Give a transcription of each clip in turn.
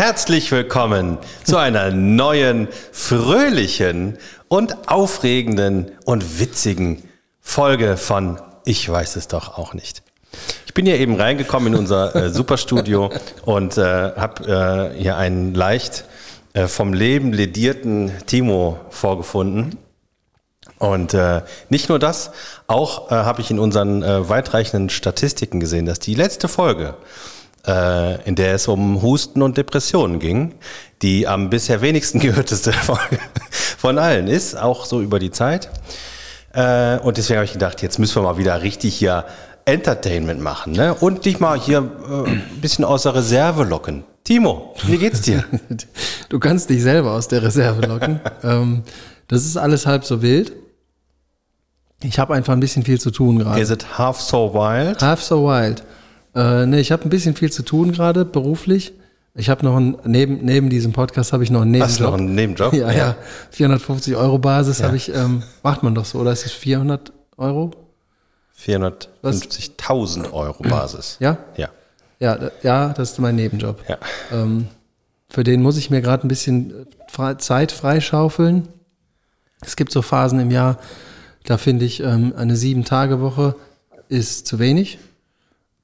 herzlich willkommen zu einer neuen, fröhlichen und aufregenden und witzigen Folge von Ich weiß es doch auch nicht. Ich bin hier eben reingekommen in unser äh, Superstudio und äh, habe äh, hier einen leicht äh, vom Leben ledierten Timo vorgefunden. Und äh, nicht nur das, auch äh, habe ich in unseren äh, weitreichenden Statistiken gesehen, dass die letzte Folge, äh, in der es um Husten und Depressionen ging, die am bisher wenigsten gehörteste Folge von allen ist, auch so über die Zeit. Äh, und deswegen habe ich gedacht, jetzt müssen wir mal wieder richtig hier Entertainment machen ne? und dich mal hier äh, ein bisschen aus der Reserve locken. Timo, wie geht's dir? Du kannst dich selber aus der Reserve locken. ähm, das ist alles halb so wild. Ich habe einfach ein bisschen viel zu tun gerade. Is it half so wild? Half so wild. Äh, nee, ich habe ein bisschen viel zu tun gerade beruflich. Ich habe noch einen, neben, neben diesem Podcast habe ich noch einen Nebenjob. Hast du noch einen Nebenjob? Ja, ja. 450 Euro Basis Ja. habe ich, ähm, macht man doch so, oder ist es 400 Euro? 450.000 Euro Basis. Ja? Ja. Ja, ja, das ist mein Nebenjob. Ja. Ähm, für den muss ich mir gerade ein bisschen äh, frei, Zeit freischaufeln. Es gibt so Phasen im Jahr, da finde ich, ähm, eine Sieben-Tage-Woche ist zu wenig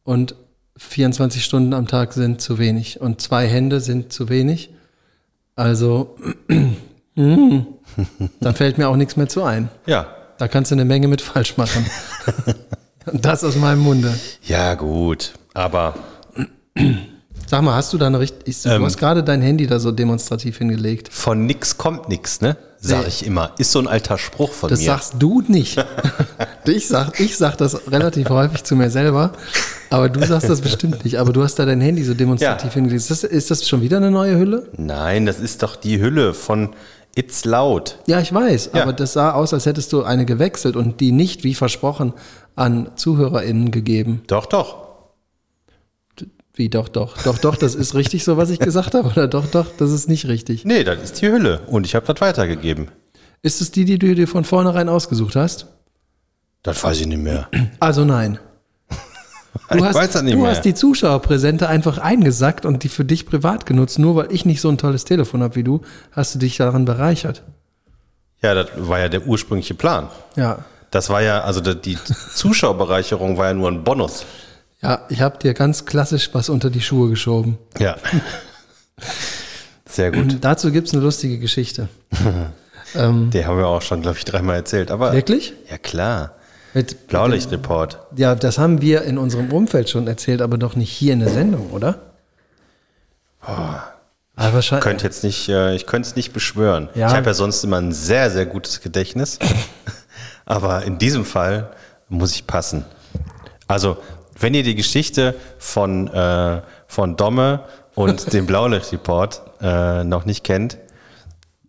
und 24 Stunden am Tag sind zu wenig und zwei Hände sind zu wenig. Also, dann fällt mir auch nichts mehr zu ein. Ja. Da kannst du eine Menge mit falsch machen. Und das aus meinem Munde. Ja, gut. Aber Sag mal, hast du da eine richtig. Ich, Ähm. du hast gerade dein Handy da so demonstrativ hingelegt. von nix kommt nix, ne? Sag Nee. ich immer. Ist so ein alter Spruch von Das mir. sagst du nicht. ich, sag, ich sag das relativ häufig zu mir selber, aber du sagst das bestimmt nicht. Aber du hast da dein Handy so demonstrativ Ja. hingelegt. Ist das, ist das schon wieder eine neue Hülle? Nein, das ist doch die Hülle von It's Loud. Ja, ich weiß, Ja. aber das sah aus, als hättest du eine gewechselt und die nicht, wie versprochen, an ZuhörerInnen gegeben. Doch, doch. Wie doch, doch. Doch, doch, das ist richtig so, was ich gesagt habe. Oder doch, doch, das ist nicht richtig. Nee, das ist die Hülle. Und ich habe das weitergegeben. Ist es die, die du dir von vornherein ausgesucht hast? Das weiß ich nicht mehr. Also nein. Du ich hast, weiß das nicht du mehr. hast die Zuschauerpräsente einfach eingesackt und die für dich privat genutzt. Nur weil ich nicht so ein tolles Telefon habe wie du, hast du dich daran bereichert. ja, das war ja der ursprüngliche Plan. Ja. Das war ja, also die- die Zuschauerbereicherung war ja nur ein Bonus. Ja, ich habe dir ganz klassisch was unter die Schuhe geschoben. Ja. Sehr gut. Dazu gibt's eine lustige Geschichte. ähm, Der haben wir auch schon, glaube ich, dreimal erzählt. Aber wirklich? ja klar. Mit, Blaulichtreport. ja, das haben wir in unserem Umfeld schon erzählt, aber doch nicht hier in der Sendung, oder? aber wahrscheinlich. könnte jetzt nicht, äh, ich könnte es nicht beschwören. Ja. Ich habe ja sonst immer ein sehr, sehr gutes Gedächtnis. Aber in diesem Fall muss ich passen. Also, wenn ihr die Geschichte von, äh, von Domme und dem Blaulichtreport äh, noch nicht kennt,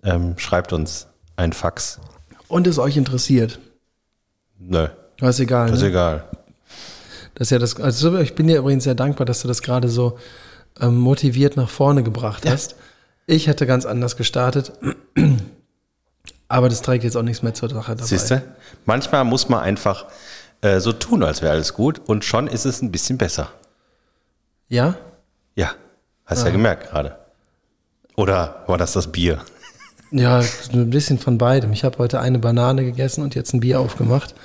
ähm, schreibt uns ein Fax. Und es euch interessiert. Nö, Das ist egal. ist ne? egal. Das ist ja das, also ich bin dir übrigens sehr dankbar, dass du das gerade so ähm, motiviert nach vorne gebracht hast. Ich hätte ganz anders gestartet, aber das trägt jetzt auch nichts mehr zur Sache dabei. Siehst du? Manchmal muss man einfach äh, so tun, als wäre alles gut und schon ist es ein bisschen besser. Ja? Ja, hast ja gemerkt gerade. Oder war das das Bier? Ja, ein bisschen von beidem. Ich habe heute eine Banane gegessen und jetzt ein Bier aufgemacht.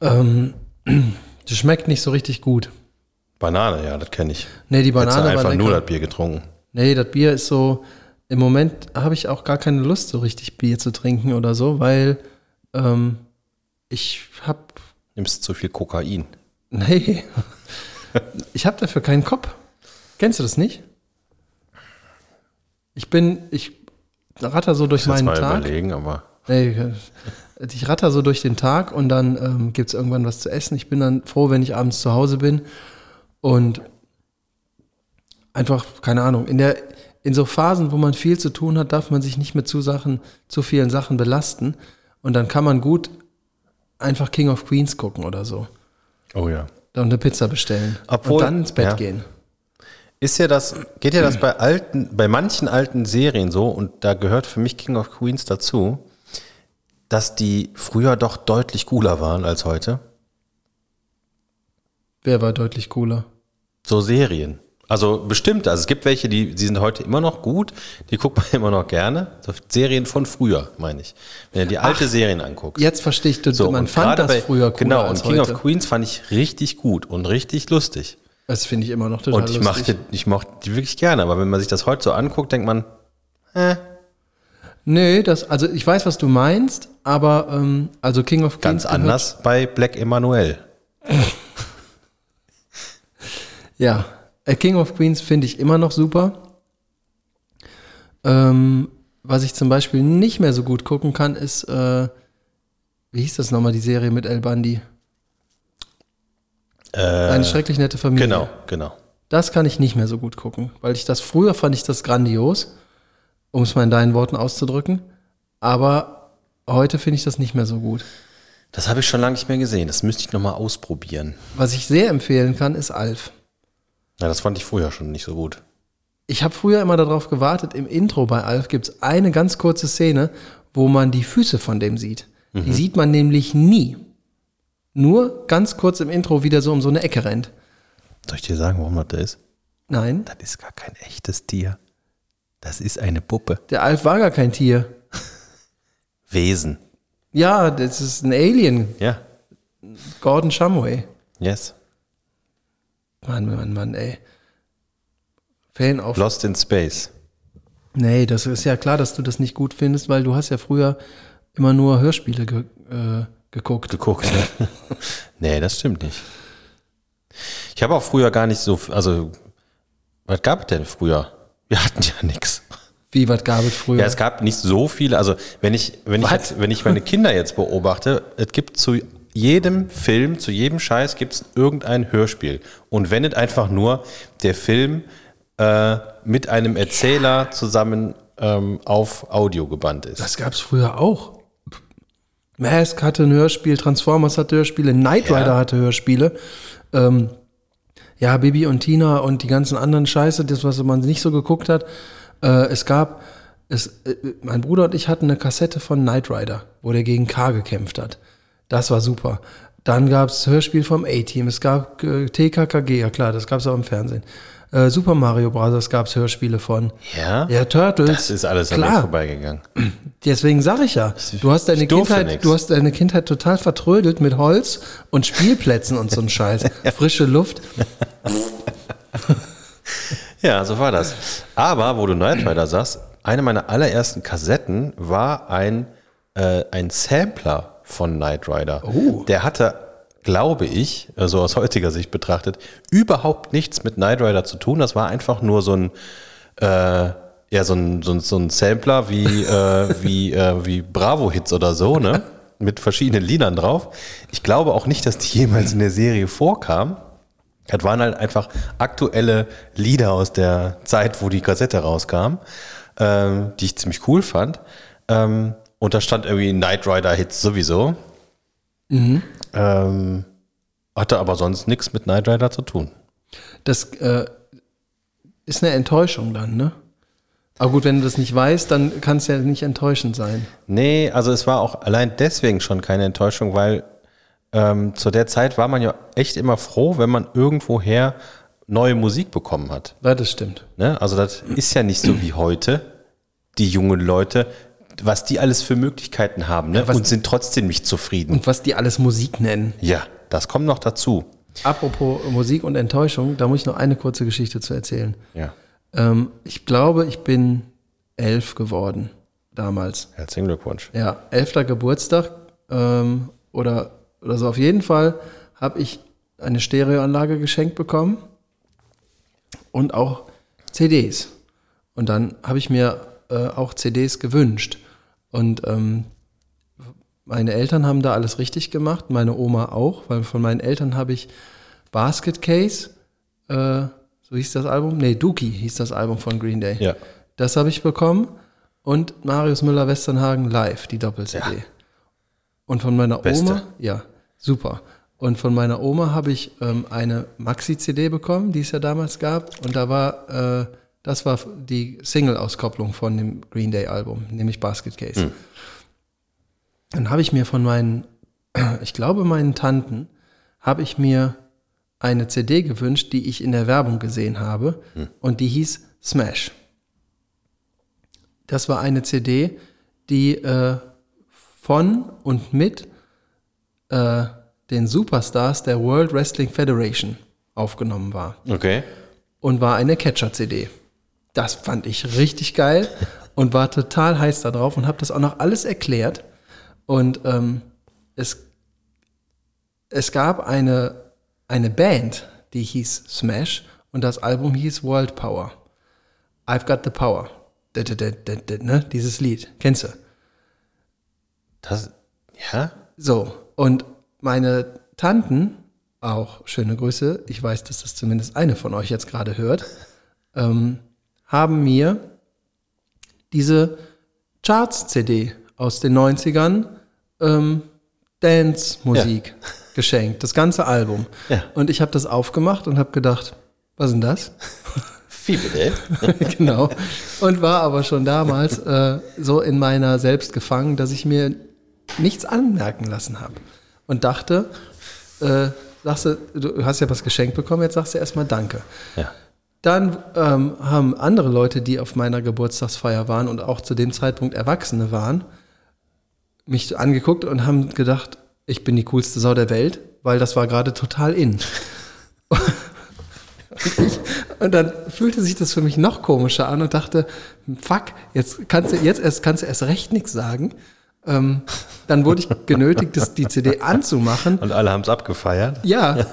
Ähm, das schmeckt nicht so richtig gut. Banane, ja, das kenne ich. Nee, die Hättest du Banane einfach nur das Bier getrunken. Nee, das Bier ist so, im Moment habe ich auch gar keine Lust, so richtig Bier zu trinken oder so, weil ähm, ich habe, Nimmst zu viel Kokain. nee, ich habe dafür keinen Kopf. Kennst du das nicht? Ich bin, ich ratter so durch Ich meinen mal Tag. überlegen, aber Nee, ich ratter so durch den Tag und dann ähm, gibt es irgendwann was zu essen. Ich bin dann froh, wenn ich abends zu Hause bin und einfach, keine Ahnung, in der in so Phasen, wo man viel zu tun hat, darf man sich nicht mit zu Sachen, zu vielen Sachen belasten. Und dann kann man gut einfach King of Queens gucken oder so. oh ja. Und eine Pizza bestellen. Obwohl- und dann ins Bett ja. gehen. Ist ja das, geht ja das bei alten, bei manchen alten Serien so, und da gehört für mich King of Queens dazu, dass die früher doch deutlich cooler waren als heute. Wer war deutlich cooler? So Serien. Also bestimmt, also es gibt welche, die, die sind heute immer noch gut, die guckt man immer noch gerne. So Serien von früher, meine ich. Wenn du die alte Serien anguckst. Jetzt verstehe ich, du, So, man fand das bei- früher cooler Genau, als und King heute. of Queens fand ich richtig gut und richtig lustig. Das finde ich immer noch total Und ich lustig. mochte, ich mochte die wirklich gerne, aber wenn man sich das heute so anguckt, denkt man, Nee, das, also ich weiß, was du meinst, aber ähm, also King of Queens ganz anders bei Black Emanuel. Ja, äh, King of Queens finde ich immer noch super. Ähm, was ich zum Beispiel nicht mehr so gut gucken kann, ist, äh, wie hieß das nochmal, die Serie mit El Bandi? Eine schrecklich nette Familie. Äh, Genau, genau. Das kann ich nicht mehr so gut gucken, weil ich das früher fand ich das grandios, um es mal in deinen Worten auszudrücken. Aber heute finde ich das nicht mehr so gut. Das habe ich schon lange nicht mehr gesehen. Das müsste ich nochmal ausprobieren. Was ich sehr empfehlen kann, ist Alf. Ja, das fand ich früher schon nicht so gut. Ich habe früher immer darauf gewartet, im Intro bei Alf gibt es eine ganz kurze Szene, wo man die Füße von dem sieht. Die sieht man nämlich nie. Nur ganz kurz im Intro wieder so um so eine Ecke rennt. Soll ich dir sagen, warum das da ist? Nein, Das ist gar kein echtes Tier. Das ist eine Puppe. der Alf war gar kein Tier. Wesen. Ja, das ist ein Alien, Ja. Gordon Shumway. Yes. Mann, Mann, Mann, ey. Fan auf. Lost in Space. Nee, das ist ja klar, dass du das nicht gut findest, weil du hast ja früher immer nur Hörspiele ge äh, geguckt. Geguckt. Ne? nee, das stimmt nicht. Ich habe auch früher gar nicht so, also, was gab es denn früher? Wir hatten ja nichts. Wie, was gab es früher? Ja, es gab nicht so viele. Also, wenn ich, wenn ich, Was? jetzt, wenn ich meine Kinder jetzt beobachte, es gibt zu jedem Film, zu jedem Scheiß gibt es irgendein Hörspiel. Und wenn es einfach nur der Film äh, mit einem Erzähler zusammen ähm, auf Audio gebannt ist. Das gab's früher auch. Mask hatte ein Hörspiel, Transformers hatte Hörspiele, Knight Ja. Rider hatte Hörspiele. Ähm, ja, Bibi und Tina und die ganzen anderen Scheiße, das, was man nicht so geguckt hat. Äh, es gab, es, äh, mein Bruder und ich hatten eine Kassette von Knight Rider, wo der gegen K gekämpft hat. Das war super. Dann gab's Hörspiel vom A-Team, es gab äh, TKKG, ja klar, das gab's auch im Fernsehen. Äh, Super Mario Bros. gab's Hörspiele von. Ja? Ja, Turtles. Das ist alles an mir klar. vorbeigegangen. Deswegen sage ich ja, du hast deine Kindheit, nix. du hast deine Kindheit total vertrödelt mit Holz und Spielplätzen und so ein Scheiß. Frische Luft. Ja, so war das. Aber, wo du Knight Rider sagst, eine meiner allerersten Kassetten war ein, äh, ein Sampler von Knight Rider. Oh. Der hatte, glaube ich, also aus heutiger Sicht betrachtet, überhaupt nichts mit Knight Rider zu tun. Das war einfach nur so ein, äh, ja, so ein, so ein, so ein Sampler wie, äh, wie, äh, wie Bravo-Hits oder so, ne? Mit verschiedenen Liedern drauf. Ich glaube auch nicht, dass die jemals in der Serie vorkam. Das waren halt einfach aktuelle Lieder aus der Zeit, wo die Kassette rauskam, ähm, die ich ziemlich cool fand. Ähm, und da stand irgendwie Knight Rider Hits sowieso. Ähm, hatte aber sonst nichts mit Knight Rider zu tun. Das äh, ist eine Enttäuschung dann, ne? Aber gut, wenn du das nicht weißt, dann kann es ja nicht enttäuschend sein. Nee, also es war auch allein deswegen schon keine Enttäuschung, weil ähm, zu der Zeit war man ja echt immer froh, wenn man irgendwoher neue Musik bekommen hat. Ja, das stimmt. Ne? Also das ist ja nicht so wie heute, die jungen Leute, was die alles für Möglichkeiten haben ne? was- und sind trotzdem nicht zufrieden. Und was die alles Musik nennen. ja, das kommt noch dazu. Apropos Musik und Enttäuschung, da muss ich noch eine kurze Geschichte zu erzählen. Ja, Ähm, ich glaube, ich bin elf geworden damals. herzlichen Glückwunsch. Ja, elfter Geburtstag ähm, oder, oder so. Auf jeden Fall habe ich eine Stereoanlage geschenkt bekommen und auch CDs. Und dann habe ich mir äh, auch CDs gewünscht. Und ähm, meine Eltern haben da alles richtig gemacht, meine Oma auch, weil von meinen Eltern habe ich Basket Case, äh, so hieß das Album, nee, Dookie hieß das Album von Green Day. Ja. Das habe ich bekommen und Marius Müller-Westernhagen live, die Doppel-CD. Ja. Und von meiner Beste. Oma, ja, super. Und von meiner Oma habe ich ähm, eine Maxi-CD bekommen, die es ja damals gab. Und da war, äh, das war die Single-Auskopplung von dem Green Day-Album, nämlich Basket Case. Dann habe ich mir von meinen, ich glaube meinen Tanten, habe ich mir eine CD gewünscht, die ich in der Werbung gesehen habe. Und die hieß Smash. Das war eine CD, die äh, von und mit äh, den Superstars der World Wrestling Federation aufgenommen war Okay. und war eine Catcher-CD. Das fand ich richtig geil und war total heiß da drauf und habe das auch noch alles erklärt. Und ähm, es, es gab eine, eine Band, die hieß Smash und das Album hieß World Power. I've Got the Power. D -d -d ne? Dieses Lied. Kennst du? Das, ja? So, und meine Tanten, auch schöne Grüße, ich weiß, dass das zumindest eine von euch jetzt gerade hört, ähm, haben mir diese Charts-CD aus den 90ern, ähm, Dance-Musik, geschenkt, das ganze Album. Ja. Und ich habe das aufgemacht und habe gedacht, was ist denn das? Wie bitte? genau. Und war aber schon damals äh, so in meiner selbst gefangen, dass ich mir nichts anmerken lassen habe. Und dachte, äh, sagst du, du hast ja was geschenkt bekommen, jetzt sagst du erstmal Danke. Ja. Dann ähm, haben andere Leute, die auf meiner Geburtstagsfeier waren und auch zu dem Zeitpunkt Erwachsene waren, mich angeguckt und haben gedacht, ich bin die coolste Sau der Welt, weil das war gerade total in. Und dann fühlte sich das für mich noch komischer an und dachte, fuck, jetzt kannst du jetzt erst kannst du erst recht nichts sagen. Ähm, dann wurde ich genötigt, das, die CD anzumachen. Und alle haben es abgefeiert. Ja.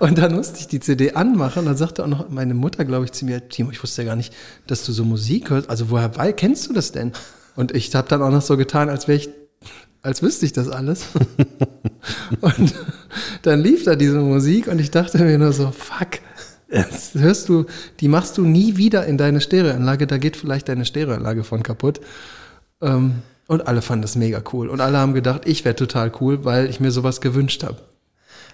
Und dann musste ich die CD anmachen. Dann sagte auch noch meine Mutter, glaube ich, zu mir, Timo, ich wusste ja gar nicht, dass du so Musik hörst. Also woher kennst du das denn? Und ich habe dann auch noch so getan, als wäre ich, als wüsste ich das alles. und dann lief da diese Musik und ich dachte mir nur so, fuck, das hörst du, die machst du nie wieder in deine Stereoanlage. Da geht vielleicht deine Stereoanlage von kaputt. Ähm, und alle fanden das mega cool. Und alle haben gedacht, ich wäre total cool, weil ich mir sowas gewünscht habe.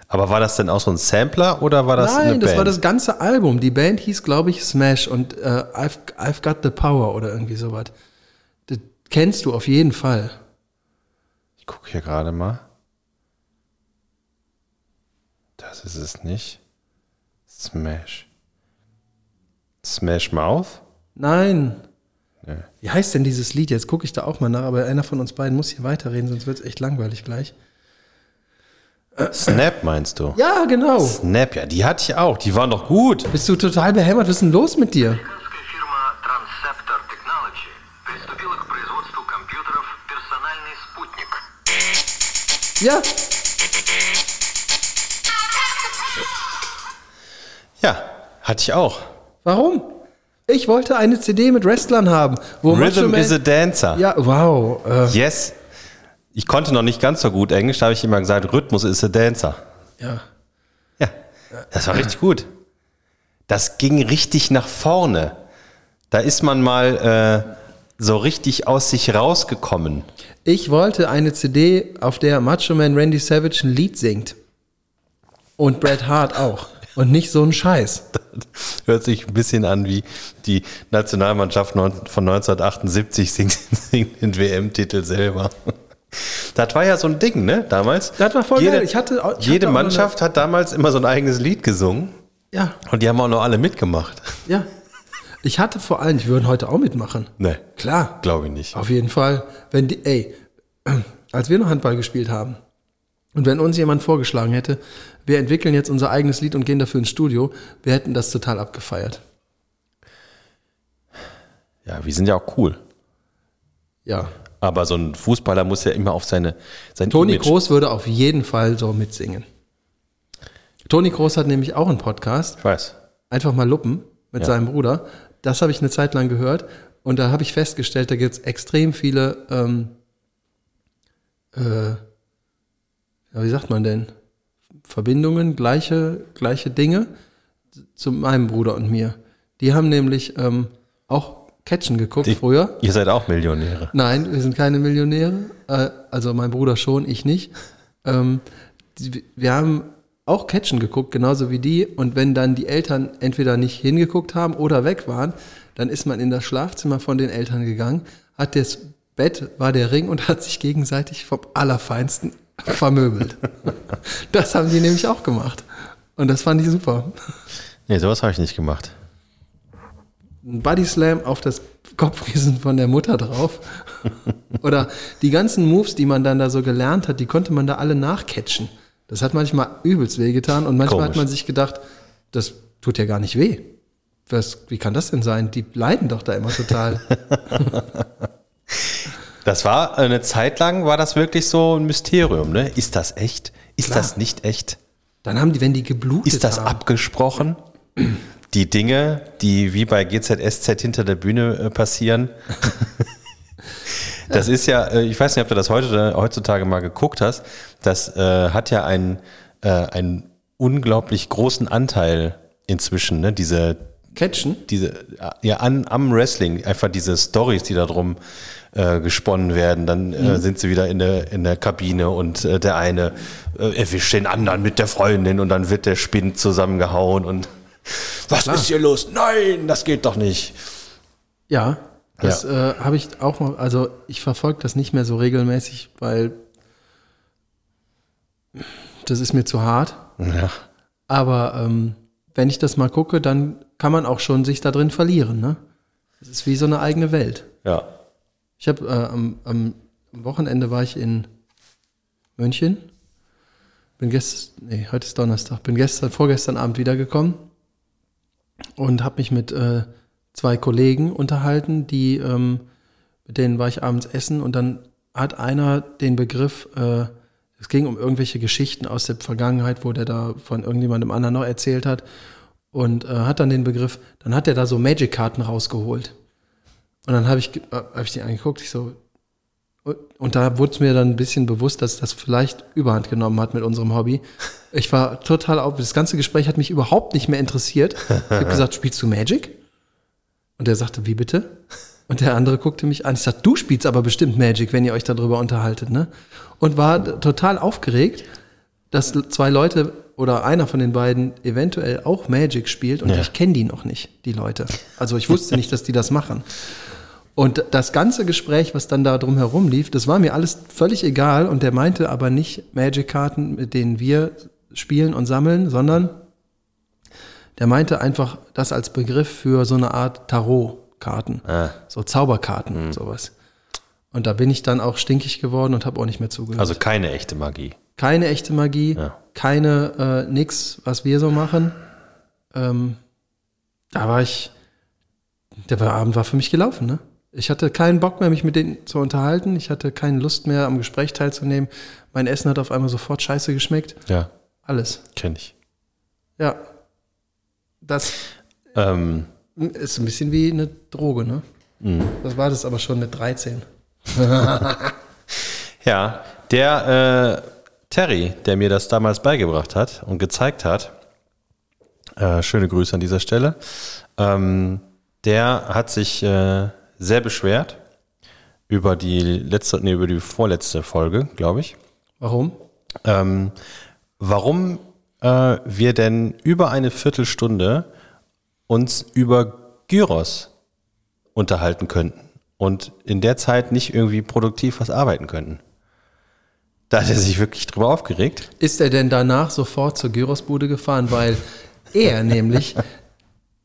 Aber war das denn auch so ein Sampler oder war das eine Nein, das Band? war das ganze Album. Die Band hieß, glaube ich, Smash und äh, I've, I've Got the Power oder irgendwie sowas. Das kennst du auf jeden Fall. Ich gucke hier gerade mal. Das ist es nicht. Smash. Smash Mouth? Nein. Wie heißt denn dieses Lied? Jetzt gucke ich da auch mal nach, aber einer von uns beiden muss hier weiterreden, sonst wird es echt langweilig gleich. Snap meinst du? Ja, genau. Snap, ja, die hatte ich auch. Die waren doch gut. Bist du total behämmert? Was ist denn los mit dir? Ja. Ja, hatte ich auch. Warum? Ich wollte eine CD mit Wrestlern haben. Wo Macho Rhythm Man- is a Dancer. Ja, wow. Äh, Yes. Ich konnte noch nicht ganz so gut Englisch, da habe ich immer gesagt, Rhythmus is a Dancer. ja. Ja, das war richtig gut. Das ging richtig nach vorne. Da ist man mal äh, so richtig aus sich rausgekommen. Ich wollte eine CD, auf der Macho Man Randy Savage ein Lied singt. Und Bret Hart auch. Und nicht so ein Scheiß. Hört sich ein bisschen an wie die Nationalmannschaft von 1978 singt, singt den WM-Titel selber. Das war ja so ein Ding, ne, damals. Das war voll jede, geil. Ich hatte ich jede hatte Mannschaft hat damals immer so ein eigenes Lied gesungen Ja, und die haben auch noch alle mitgemacht. ja. Ich hatte vor allem, die würden heute auch mitmachen. Ne, Klar. glaube ich nicht. Auf jeden Fall. Wenn die, ey, als wir noch Handball gespielt haben und wenn uns jemand vorgeschlagen hätte, wir entwickeln jetzt unser eigenes Lied und gehen dafür ins Studio, wir hätten das total abgefeiert. Ja, wir sind ja auch cool. Ja. Aber so ein Fußballer muss ja immer auf seine sein Toni Image. Groß würde auf jeden Fall so mitsingen. Toni Groß hat nämlich auch einen Podcast, Ich weiß. einfach mal Luppen mit Ja. seinem Bruder. Das habe ich eine Zeit lang gehört und da habe ich festgestellt, da gibt es extrem viele, ähm, äh, wie sagt man denn, Verbindungen, gleiche, gleiche Dinge zu meinem Bruder und mir. Die haben nämlich ähm, auch Catchen geguckt Die- früher. Ihr seid auch Millionäre. Nein, wir sind keine Millionäre. Äh, also mein Bruder schon, ich nicht. Ähm, die, wir haben auch Catchen geguckt, genauso wie die. Und wenn dann die Eltern entweder nicht hingeguckt haben oder weg waren, dann ist man in das Schlafzimmer von den Eltern gegangen, hat das Bett, war der Ring und hat sich gegenseitig vom Allerfeinsten vermöbelt. das haben die nämlich auch gemacht. Und das fand ich super. Nee, sowas habe ich nicht gemacht. Ein Body Slam auf das Kopfkissen von der Mutter drauf. Oder die ganzen Moves, die man dann da so gelernt hat, die konnte man da alle nachcatchen. Das hat manchmal übelst wehgetan und manchmal Komisch. hat man sich gedacht, das tut ja gar nicht weh. Was, wie kann das denn sein? Die leiden doch da immer total. Das war eine Zeit lang, war das wirklich so ein Mysterium, ne? Ist das echt? Ist Klar. das nicht echt? Dann haben die, wenn die geblutet Ist das haben, abgesprochen? Die Dinge, die wie bei GZSZ hinter der Bühne äh, passieren. Das ist ja, äh, ich weiß nicht, ob du das heute, heutzutage mal geguckt hast. Das äh, hat ja einen, äh, einen unglaublich großen Anteil inzwischen, ne? Diese, catchen. diese, ja, an, am Wrestling, einfach diese Stories, die da drum äh, gesponnen werden. Dann äh, sind sie wieder in der, in der Kabine und äh, der eine äh, erwischt den anderen mit der Freundin und dann wird der Spind zusammengehauen und was ist hier los? Nein, das geht doch nicht. Ja, das äh, habe ich auch mal, also ich verfolge das nicht mehr so regelmäßig, weil das ist mir zu hart. Ja. Aber ähm, wenn ich das mal gucke, dann kann man auch schon sich da drin verlieren. Ne? Das ist wie so eine eigene Welt. Ja. Ich habe äh, am, am am Wochenende war ich in München. Bin gestern, nee, heute ist Donnerstag. Bin gestern, vorgestern Abend wiedergekommen und habe mich mit äh, zwei Kollegen unterhalten, die, ähm, mit denen war ich abends essen und dann hat einer den Begriff, äh, es ging um irgendwelche Geschichten aus der Vergangenheit, wo der da von irgendjemandem anderen noch erzählt hat und äh, hat dann den Begriff, dann hat er da so Magic-Karten rausgeholt. Und dann habe ich, äh, hab ich die angeguckt, ich so, und- und da wurde es mir dann ein bisschen bewusst, dass das vielleicht Überhand genommen hat mit unserem Hobby. Ich war total auf, das ganze Gespräch hat mich überhaupt nicht mehr interessiert. Ich habe gesagt, spielst du Magic? Und er sagte, wie bitte? Und der andere guckte mich an. Ich sagte, du spielst aber bestimmt Magic, wenn ihr euch darüber unterhaltet, ne? Und war total aufgeregt, dass zwei Leute oder einer von den beiden eventuell auch Magic spielt und Ja. ich kenne die noch nicht, die Leute. Also ich wusste nicht, dass die das machen. Und das ganze Gespräch, was dann da drumherum lief, das war mir alles völlig egal. Und der meinte aber nicht Magic-Karten, mit denen wir spielen und sammeln, sondern der meinte einfach das als Begriff für so eine Art Tarot-Karten. Ah. So Zauberkarten, sowas. Und da bin ich dann auch stinkig geworden und habe auch nicht mehr zugehört. Also keine echte Magie. keine echte Magie, Ja. Keine äh, nix, was wir so machen. Ähm, da war ich, der Abend war für mich gelaufen, ne? Ich hatte keinen Bock mehr, mich mit denen zu unterhalten. Ich hatte keine Lust mehr, am Gespräch teilzunehmen. Mein Essen hat auf einmal sofort scheiße geschmeckt. Ja, Alles. kenne ich. Ja. Das Ähm, ist ein bisschen wie eine Droge, ne? Das war das aber schon mit 13. Ja, der äh, Terry, der mir das damals beigebracht hat und gezeigt hat, äh, schöne Grüße an dieser Stelle, ähm, der hat sich äh, sehr beschwert über die letzte, nee, über die vorletzte Folge, glaube ich. Warum? Ähm, warum äh, wir denn über eine Viertelstunde uns über Gyros unterhalten könnten und in der Zeit nicht irgendwie produktiv was arbeiten könnten. Da hat er sich wirklich drüber aufgeregt. Ist er denn danach sofort zur Gyrosbude gefahren? Weil er nämlich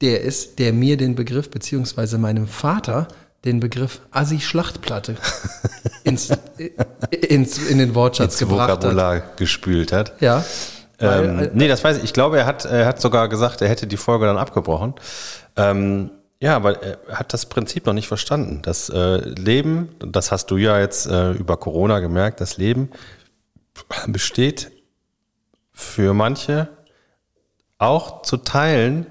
der ist, der mir den Begriff, beziehungsweise meinem Vater, den Begriff Assi-Schlachtplatte ins, ins, in den Wortschatz ins gebracht hat. Vokabular gespült hat. Ja. Ähm, äh, nee, das weiß ich. Ich glaube, er hat, er hat sogar gesagt, er hätte die Folge dann abgebrochen. Ähm, ja, aber er hat das Prinzip noch nicht verstanden. Das äh, Leben, das hast du ja jetzt äh, über Corona gemerkt, das Leben besteht für manche auch zu teilen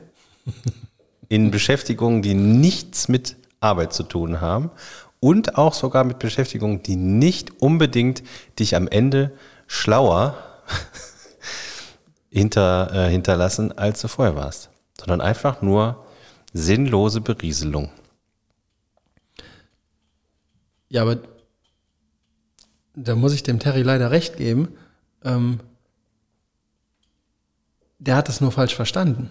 in Beschäftigungen, die nichts mit Arbeit zu tun haben und auch sogar mit Beschäftigungen, die nicht unbedingt dich am Ende schlauer hinter, äh, hinterlassen, als du vorher warst, sondern einfach nur sinnlose Berieselung. ja, aber da muss ich dem Terry leider recht geben. Ähm, der hat es nur falsch verstanden.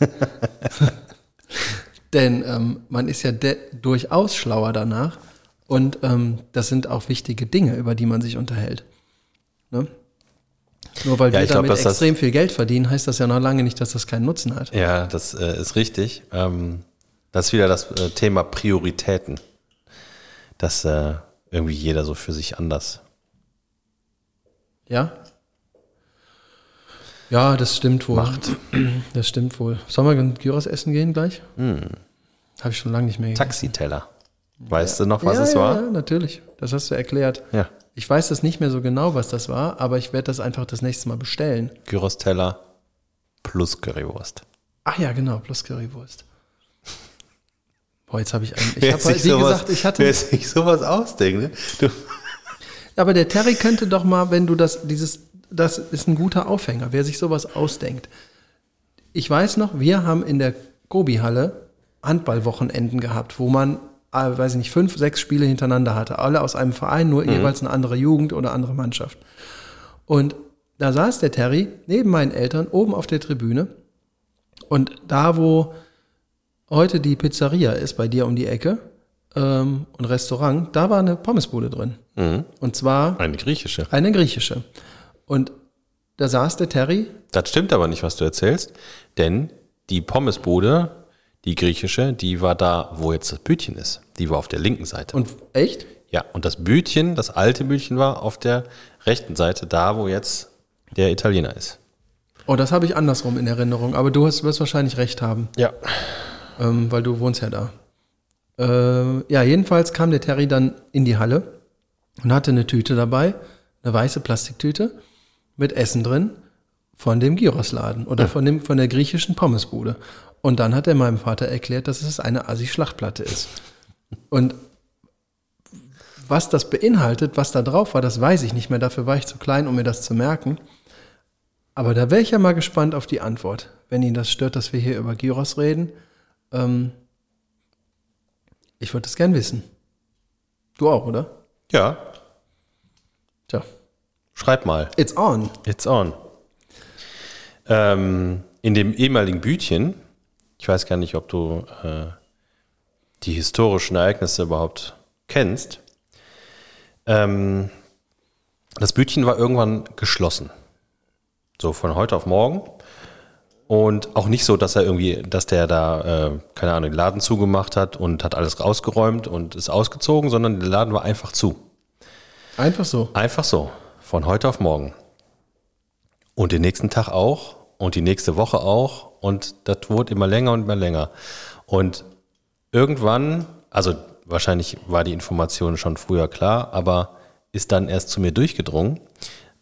Denn ähm, man ist ja durchaus schlauer danach und ähm, das sind auch wichtige Dinge, über die man sich unterhält. Ne? Nur weil Ja, wir ich glaub, damit dass das- extrem viel Geld verdienen, heißt das ja noch lange nicht, dass das keinen Nutzen hat. Ja, das äh, ist richtig. Ähm, das ist wieder das äh, Thema Prioritäten. Dass äh, irgendwie jeder so für sich anders. Ja? Ja, das stimmt wohl. Macht. Das stimmt wohl. Sollen wir Gyros essen gehen gleich? Habe ich schon lange nicht mehr gegessen. Taxiteller. Weißt du noch, was ja, es ja, war? Ja, natürlich. Das hast du erklärt. Ja. Ich weiß das nicht mehr so genau, was das war, aber ich werde das einfach das nächste Mal bestellen. Gyros-Teller plus Currywurst. Ach ja, genau, plus Currywurst. Boah, jetzt habe ich einen. Ich habe, sich wie sowas- gesagt, ich hatte. Wer sich sowas ausdenkt, ne? Du, Aber der Terry könnte doch mal, wenn du das, dieses, das ist ein guter Aufhänger, wer sich sowas ausdenkt. Ich weiß noch, wir haben in der Gobi-Halle Handballwochenenden gehabt, wo man, äh, weiß ich nicht, fünf, sechs Spiele hintereinander hatte. Alle aus einem Verein, nur jeweils eine andere Jugend oder andere Mannschaft. Und da saß der Terry neben meinen Eltern oben auf der Tribüne. Und da, wo heute die Pizzeria ist, bei dir um die Ecke, ähm, und Restaurant, da war eine Pommesbude drin. Und zwar eine griechische. eine griechische. Und da saß der Terry, Das stimmt aber nicht, was du erzählst, denn die Pommesbude, die griechische, die war da, wo jetzt das Bütchen ist. Die war auf der linken Seite. und echt? ja, und das Bütchen, das alte Bütchen war auf der rechten Seite, da, wo jetzt der Italiener ist. Oh, das habe ich andersrum in Erinnerung, aber du hast, wirst wahrscheinlich recht haben, Ja. Ähm, weil du wohnst ja da. Äh, ja, jedenfalls kam der Terry dann in die Halle und hatte eine Tüte dabei, eine weiße Plastiktüte mit Essen drin von dem Gyrosladen oder von, dem, von der griechischen Pommesbude. Und dann hat er meinem Vater erklärt, dass es eine Assi-Schlachtplatte ist. Und was das beinhaltet, was da drauf war, das weiß ich nicht mehr. Dafür war ich zu klein, um mir das zu merken. Aber da wäre ich ja mal gespannt auf die Antwort. Wenn Ihnen das stört, dass wir hier über Gyros reden, ähm, ich würde das gern wissen. Du auch, oder? Ja, Tja, schreib mal. it's on. It's on. Ähm, in dem ehemaligen Bütchen, ich weiß gar nicht, ob du äh, die historischen Ereignisse überhaupt kennst, ähm, das Bütchen war irgendwann geschlossen. So von heute auf morgen. Und auch nicht so, dass er irgendwie, dass der da, äh, keine Ahnung, den Laden zugemacht hat und hat alles rausgeräumt und ist ausgezogen, sondern der Laden war einfach zu. Einfach so. Einfach so, von heute auf morgen. Und den nächsten Tag auch und die nächste Woche auch. Und das wurde immer länger und immer länger. Und irgendwann, also wahrscheinlich war die Information schon früher klar, aber ist dann erst zu mir durchgedrungen,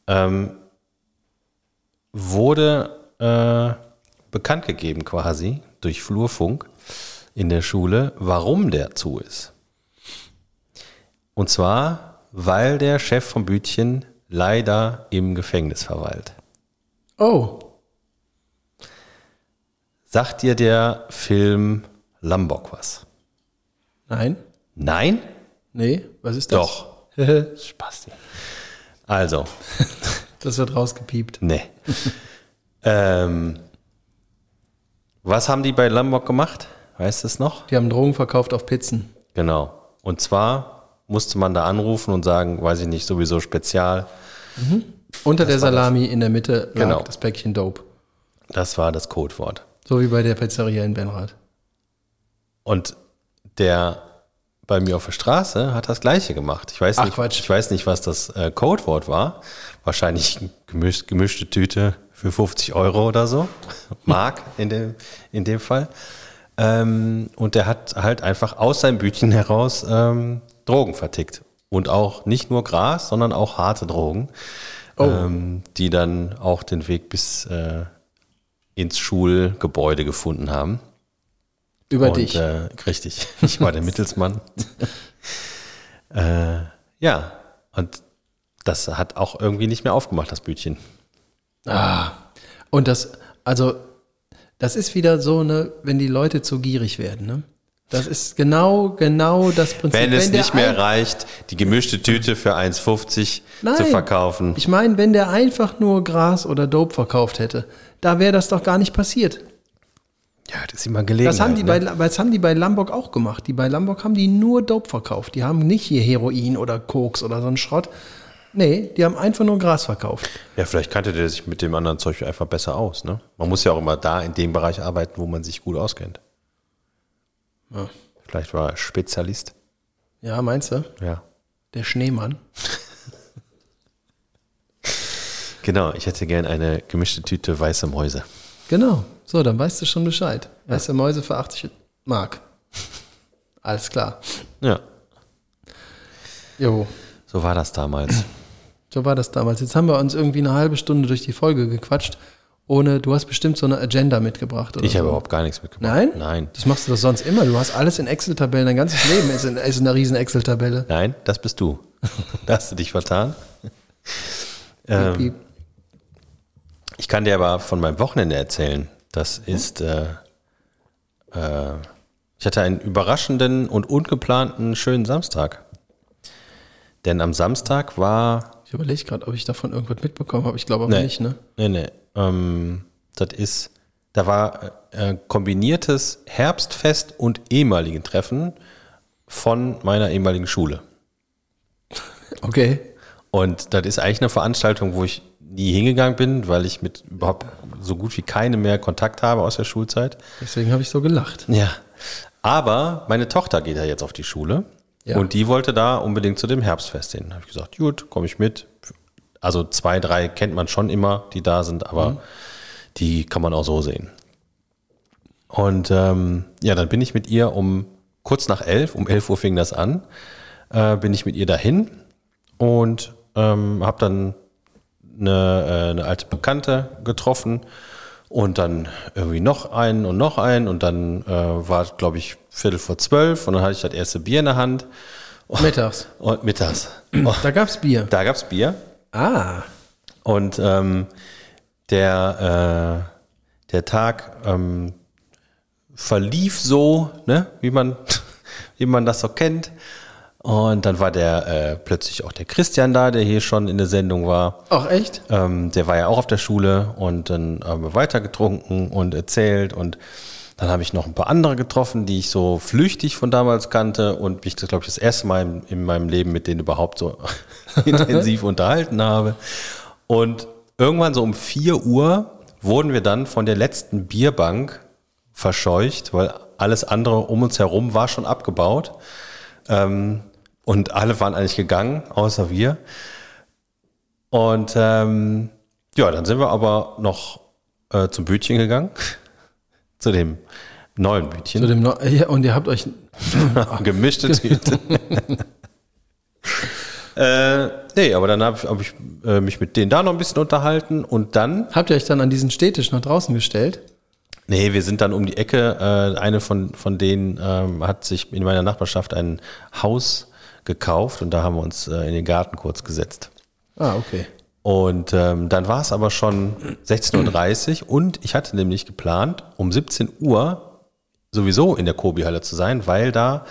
ähm, wurde äh, bekannt gegeben quasi durch Flurfunk in der Schule, warum der zu ist. Und zwar, weil der Chef vom Bütchen leider im Gefängnis verweilt. Oh, Sagt dir der Film Lombok was? nein? Nein? Nee, was ist das? Doch. Spaß. Also, Das wird rausgepiept. nee. ähm, was haben die bei Lombok gemacht? Weißt du es noch? Die haben Drogen verkauft auf Pizzen. Genau. Und zwar musste man da anrufen und sagen, weiß ich nicht, sowieso Spezial. Unter der war das. Salami in der Mitte lag Genau. das Päckchen Dope. Das war das Codewort. So wie bei der Pizzeria in Benrath. Und der bei mir auf der Straße hat das Gleiche gemacht. Ich weiß Ach, nicht, Quatsch. ich weiß nicht, was das äh, Codewort war. Wahrscheinlich gemisch, gemischte Tüte für 50 Euro oder so. Mark in dem, in dem Fall. Ähm, und der hat halt einfach aus seinem Bütchen heraus ähm, Drogen vertickt. Und auch nicht nur Gras, sondern auch harte Drogen, ähm, die dann auch den Weg bis äh, ins Schulgebäude gefunden haben. Über Und, dich. Äh, richtig, ich war der Mittelsmann. äh, ja, und das hat auch irgendwie nicht mehr aufgemacht, das Bütchen. Ah. Und das, also, das ist wieder so, ne, wenn die Leute zu gierig werden, ne? Das ist genau, genau das Prinzip. Wenn es der nicht mehr reicht, die gemischte Tüte für 1,50 Nein. zu verkaufen. Ich meine, wenn der einfach nur Gras oder Dope verkauft hätte, da wäre das doch gar nicht passiert. ja, das ist immer Gelegenheit. Das haben, die bei, ne? das haben die bei Lombok auch gemacht. Die bei Lombok haben die nur Dope verkauft. Die haben nicht hier Heroin oder Koks oder so einen Schrott. Nee, die haben einfach nur Gras verkauft. Ja, vielleicht kannte der sich mit dem anderen Zeug einfach besser aus. Ne? Man muss ja auch immer da in dem Bereich arbeiten, wo man sich gut auskennt. Ja, Vielleicht war er Spezialist. ja meinst du? Ja. Der Schneemann. Genau, ich hätte gern eine gemischte Tüte weiße Mäuse. Genau. So, dann weißt du schon Bescheid. Weiße Mäuse für 80 Mark. Alles klar. Ja, Jo, so war das damals. So war das damals. Jetzt haben wir uns irgendwie eine halbe Stunde durch die Folge gequatscht, ohne, du hast bestimmt so eine Agenda mitgebracht. Oder Ich so. habe überhaupt gar nichts mitgebracht. Nein? Nein. Das machst du doch sonst immer. Du hast alles in Excel-Tabellen. Dein ganzes Leben ist in, ist in einer riesen Excel-Tabelle. Nein, das bist du. da hast du dich vertan. Piep. Ich kann dir aber von meinem Wochenende erzählen. Das ist, äh, äh, ich hatte einen überraschenden und ungeplanten schönen Samstag. Denn am Samstag war, Ich überlege gerade, ob ich davon irgendwas mitbekommen habe. Ich glaube aber Nee. nicht, ne? nee, nee, ähm, das ist, da war äh, kombiniertes Herbstfest und ehemaligen Treffen von meiner ehemaligen Schule. Okay. Und das ist eigentlich eine Veranstaltung, wo ich nie hingegangen bin, weil ich mit überhaupt so gut wie keine mehr Kontakt habe aus der Schulzeit. Deswegen habe ich so gelacht. Ja. Aber meine Tochter geht ja jetzt auf die Schule Ja. und die wollte da unbedingt zu dem Herbstfest hin. Da habe ich gesagt, gut, komme ich mit. Also zwei, drei kennt man schon immer, die da sind, aber die kann man auch so sehen. Und ähm, ja, dann bin ich mit ihr um kurz nach elf, um elf Uhr fing das an, äh, bin ich mit ihr dahin und ähm, habe dann eine, äh, eine alte Bekannte getroffen und dann irgendwie noch einen und noch einen und dann äh, war, glaube ich, Viertel vor zwölf und dann hatte ich das erste Bier in der Hand Mittags. und mittags. Da gab's Bier. da gab's Bier Ah. und ähm, der, äh, der Tag ähm, verlief so, ne, wie man, wie man das so kennt. Und dann war der äh, plötzlich auch der Christian da, der hier schon in der Sendung war. Ach, echt? Ähm, der war ja auch auf der Schule und dann haben wir weiter getrunken und erzählt und dann habe ich noch ein paar andere getroffen, die ich so flüchtig von damals kannte und mich, glaube ich, das erste Mal in, in meinem Leben mit denen überhaupt so intensiv unterhalten habe. Und irgendwann so um 4 Uhr wurden wir dann von der letzten Bierbank verscheucht, weil alles andere um uns herum war schon abgebaut. Ähm, und alle waren eigentlich gegangen, außer wir. Und ähm, ja, dann sind wir aber noch äh, zum Bütchen gegangen. zu dem neuen Bütchen. Zu dem Neu- ja, und ihr habt euch. Gemischte Tüte. äh, nee, aber dann habe ich, hab ich äh, mich mit denen da noch ein bisschen unterhalten und dann, Habt ihr euch dann an diesen Städtisch nach draußen gestellt? nee, wir sind dann um die Ecke, äh, eine von, von denen ähm, hat sich in meiner Nachbarschaft ein Haus gekauft und da haben wir uns äh, in den Garten kurz gesetzt. Ah, okay. Und ähm, dann war es aber schon 16.30 Uhr und ich hatte nämlich geplant, um 17 Uhr sowieso in der Kobi-Halle zu sein, weil da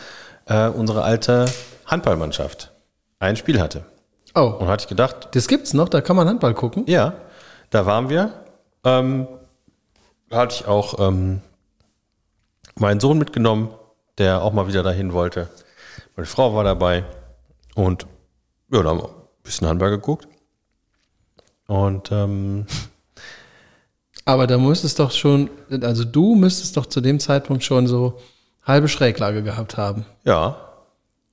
äh, unsere alte Handballmannschaft ein Spiel hatte. Oh, Und hatte ich gedacht, das gibt's noch, da kann man Handball gucken. ja, da waren wir. Ähm, da hatte ich auch ähm, meinen Sohn mitgenommen, der auch mal wieder dahin wollte. Meine Frau war dabei. Und ja, da haben wir ein bisschen Handball geguckt. Und ähm, Aber da müsstest doch schon, also du müsstest doch zu dem Zeitpunkt schon so halbe Schräglage gehabt haben. ja,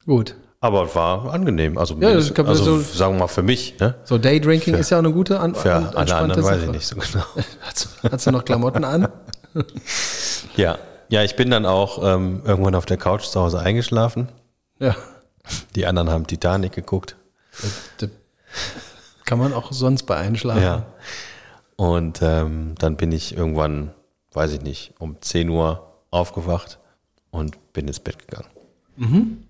Gut. aber war angenehm. Also, Ja, das kann also so- sagen wir mal für mich. Ne? So Daydrinking ist ja auch eine gute an, Für an, alle anderen weiß Sache. ich nicht so genau. Hast, du- hast du noch Klamotten an? Ja, ja ich bin dann auch ähm, irgendwann auf der Couch zu Hause eingeschlafen. Ja. Die anderen haben Titanic geguckt. Das kann man auch sonst bei einschlafen. Ja. Und ähm, dann bin ich irgendwann, weiß ich nicht, um 10 Uhr aufgewacht und bin ins Bett gegangen.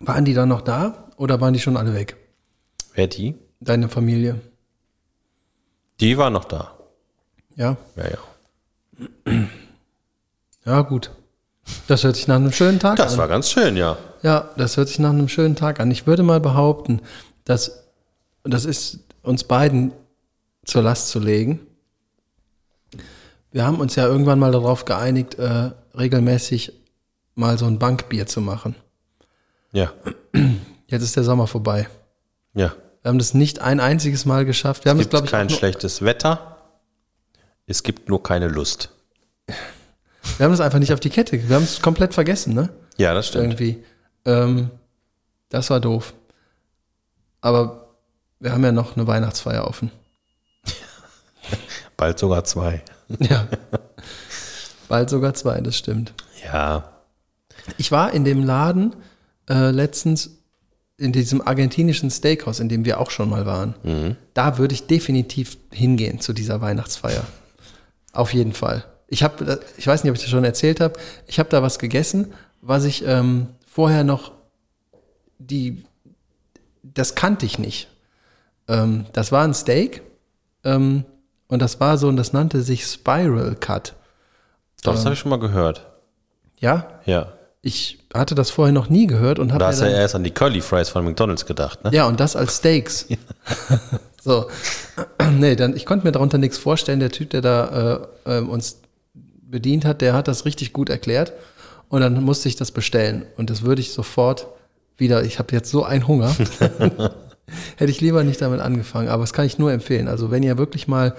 Waren die dann noch da oder waren die schon alle weg? Wer die? Deine Familie? Die war noch da. Ja. Ja, ja. Ja, gut. Das hört sich nach einem schönen Tag Das an. war ganz schön, ja. Ja, das hört sich nach einem schönen Tag an. Ich würde mal behaupten, dass das ist uns beiden zur Last zu legen. Wir haben uns ja irgendwann mal darauf geeinigt, äh, regelmäßig mal so ein Bankbier zu machen. Ja, Jetzt ist der Sommer vorbei. ja. Wir haben das nicht ein einziges Mal geschafft. Wir haben Es es, glaube gibt ich, kein schlechtes Wetter. Es gibt nur keine Lust. Wir haben es einfach nicht auf die Kette. Wir haben es komplett vergessen, ne? Ja, das stimmt. Irgendwie. Ähm, das war doof. Aber wir haben ja noch eine Weihnachtsfeier offen. Bald sogar zwei. Ja. Bald sogar zwei, das stimmt. Ja. Ich war in dem Laden äh, letztens in diesem argentinischen Steakhouse, in dem wir auch schon mal waren. Da würde ich definitiv hingehen zu dieser Weihnachtsfeier. Auf jeden Fall. Ich habe, ich weiß nicht, ob ich das schon erzählt habe. Ich habe da was gegessen, was ich ähm, vorher noch die, das kannte ich nicht. Ähm, das war ein Steak ähm, und das war so und das nannte sich Spiral Cut. Doch, das habe ich schon mal gehört. Ja, Ja. ich hatte das vorher noch nie gehört und habe Da hast du ja erst an die Curly Fries von McDonalds gedacht, ne? ja und das als Steaks. so, nee, dann ich konnte mir darunter nichts vorstellen. Der Typ, der da äh, ähm, uns bedient hat, der hat das richtig gut erklärt und dann musste ich das bestellen und das würde ich sofort wieder. Ich habe jetzt so einen Hunger. Hätte ich lieber nicht damit angefangen, aber das kann ich nur empfehlen. Also wenn ihr wirklich mal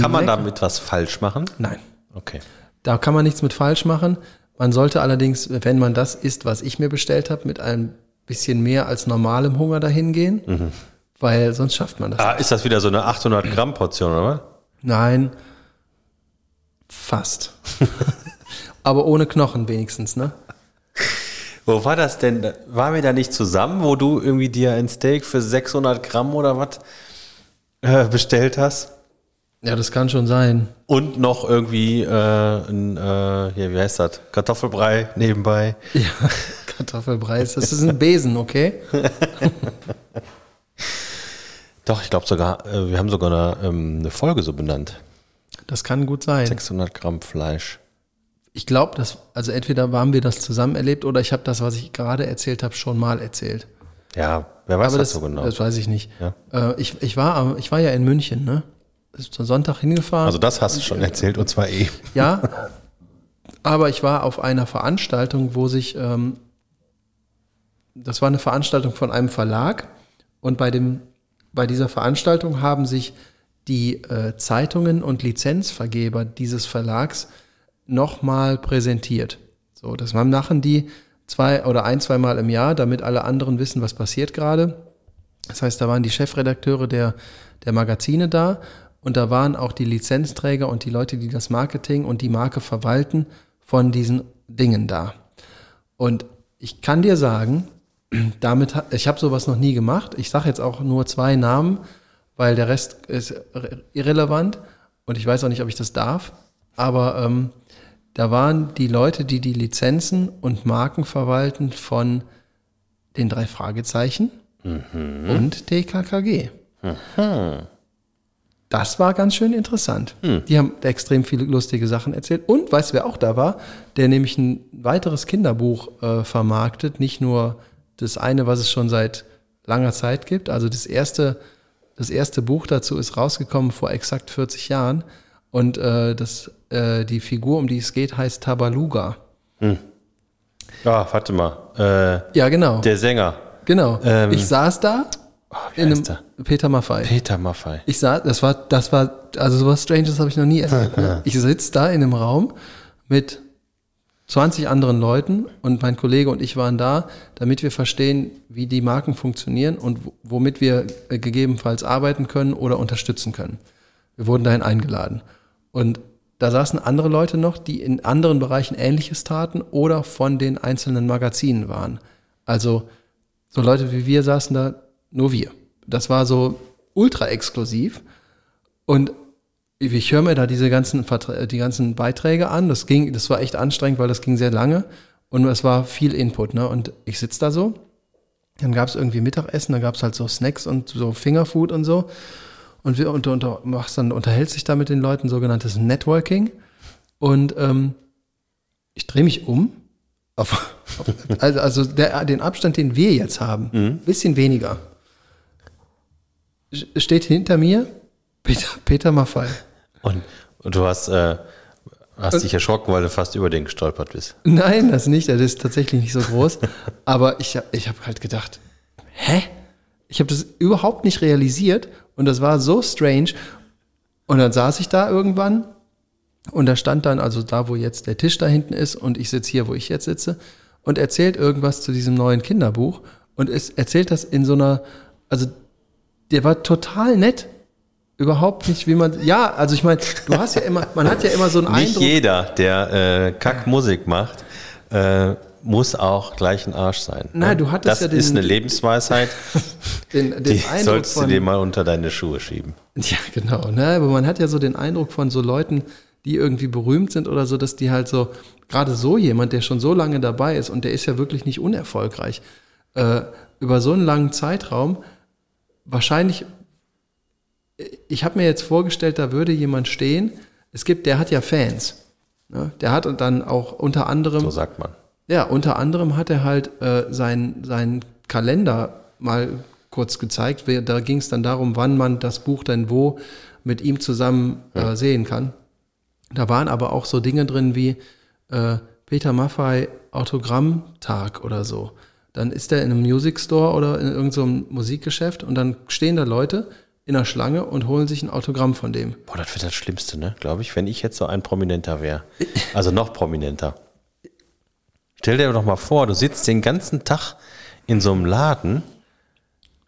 Kann man damit was falsch machen? Nein. Okay. Da kann man nichts mit falsch machen. Man sollte allerdings, wenn man das isst, was ich mir bestellt habe, mit ein bisschen mehr als normalem Hunger dahin gehen, weil sonst schafft man das. Ah, ist das wieder so eine 800 Gramm Portion, oder? was? Nein, fast. Aber ohne Knochen wenigstens, ne? Wo war das denn? Waren wir da nicht zusammen, wo du irgendwie dir ein Steak für 600 Gramm oder was äh, bestellt hast? Ja, das kann schon sein. Und noch irgendwie, äh, ein, äh, ja, wie heißt das? Kartoffelbrei nebenbei. Ja, Kartoffelbrei, ist- das ist ein Besen, okay? Doch, ich glaube sogar, äh, wir haben sogar eine, ähm, eine Folge so benannt. Das kann gut sein. 600 Gramm Fleisch. Ich glaube, dass, also entweder haben wir das zusammen erlebt oder ich habe das, was ich gerade erzählt habe, schon mal erzählt. Ja, wer weiß das, das, so genau. das weiß ich nicht. Ja. Äh, ich, ich, war, ich war ja in München, ne? Ist am Sonntag hingefahren. also das hast du schon erzählt und zwar eh. ja, aber ich war auf einer Veranstaltung, wo sich, ähm, das war eine Veranstaltung von einem Verlag und bei, dem, bei dieser Veranstaltung haben sich die äh, Zeitungen und Lizenzvergeber dieses Verlags nochmal präsentiert. So, das machen die zwei oder ein, zweimal im Jahr, damit alle anderen wissen, was passiert gerade. Das heißt, da waren die Chefredakteure der, der Magazine da und da waren auch die Lizenzträger und die Leute, die das Marketing und die Marke verwalten von diesen Dingen da. Und ich kann dir sagen, damit ich habe sowas noch nie gemacht. Ich sage jetzt auch nur zwei Namen, weil der Rest ist irrelevant und ich weiß auch nicht, ob ich das darf. Aber ähm, da waren die Leute, die die Lizenzen und Marken verwalten von den drei Fragezeichen und TKKG. Das war ganz schön interessant. Die haben extrem viele lustige Sachen erzählt. Und weißt du, wer auch da war? Der nämlich ein weiteres Kinderbuch äh, vermarktet. Nicht nur das eine, was es schon seit langer Zeit gibt. Also das erste, das erste Buch dazu ist rausgekommen vor exakt 40 Jahren. Und äh, das, äh, die Figur, um die es geht, heißt Tabaluga. Ah, warte mal. Äh, Ja, genau. der Sänger. genau. Ähm, ich saß da wie in einem Peter Maffei. Peter Maffei. Ich sah, das war, das war, also sowas Stranges habe ich noch nie erlebt. Ne? Ich sitze da in einem Raum mit 20 anderen Leuten und mein Kollege und ich waren da, damit wir verstehen, wie die Marken funktionieren und womit wir äh, gegebenenfalls arbeiten können oder unterstützen können. Wir wurden dahin eingeladen. Und da saßen andere Leute noch, die in anderen Bereichen Ähnliches taten oder von den einzelnen Magazinen waren. Also so Leute wie wir saßen da, nur wir. Das war so ultra exklusiv. Und ich höre mir da diese ganzen, die ganzen Beiträge an. Das ging, das war echt anstrengend, weil das ging sehr lange und es war viel Input. Ne? Und ich sitze da so. Dann gab es irgendwie Mittagessen, dann gab es halt so Snacks und so Fingerfood und so. Und wir unter, unter, machst dann unterhältst dich da mit den Leuten, sogenanntes Networking. Und ähm, ich drehe mich um. Auf, auf, also also der, den Abstand, den wir jetzt haben, bisschen weniger. Steht hinter mir Peter, Peter Maffei. Und, und du hast, äh, hast dich erschrocken, weil du fast über den gestolpert bist. Nein, das nicht. Das ist tatsächlich nicht so groß. Aber ich, ich habe halt gedacht, hä? Ich habe das überhaupt nicht realisiert und das war so strange. Und dann saß ich da irgendwann und da stand dann, also da, wo jetzt der Tisch da hinten ist und ich sitze hier, wo ich jetzt sitze und erzählt irgendwas zu diesem neuen Kinderbuch und es erzählt das in so einer, also der war total nett. Überhaupt nicht, wie man, ja, also ich meine, du hast ja immer, man hat ja immer so einen Nicht Eindruck. jeder, der äh, Kackmusik macht, äh, muss auch gleich ein Arsch sein. Nein, du hattest das ja den- ist eine Lebensweisheit, den, den die Eindruck solltest du von, dir mal unter deine Schuhe schieben. Ja, genau. Ne? Aber man hat ja so den Eindruck von so Leuten, die irgendwie berühmt sind oder so, dass die halt so, gerade so jemand, der schon so lange dabei ist und der ist ja wirklich nicht unerfolgreich, äh, über so einen langen Zeitraum, wahrscheinlich, ich habe mir jetzt vorgestellt, da würde jemand stehen, es gibt, der hat ja Fans. Ne? Der hat dann auch unter anderem So sagt man. ja, unter anderem hat er halt äh, seinen seinen Kalender mal kurz gezeigt. Da ging es dann darum, wann man das Buch denn wo mit ihm zusammen äh, sehen kann. Da waren aber auch so Dinge drin wie äh, Peter Maffei Autogrammtag oder so. Dann ist er in einem Music Store oder in irgendeinem so Musikgeschäft und dann stehen da Leute in der Schlange und holen sich ein Autogramm von dem. Boah, das wird das Schlimmste, ne? Glaube ich, wenn ich jetzt so ein Prominenter wäre. Also noch prominenter. Stell dir doch mal vor, du sitzt den ganzen Tag in so einem Laden,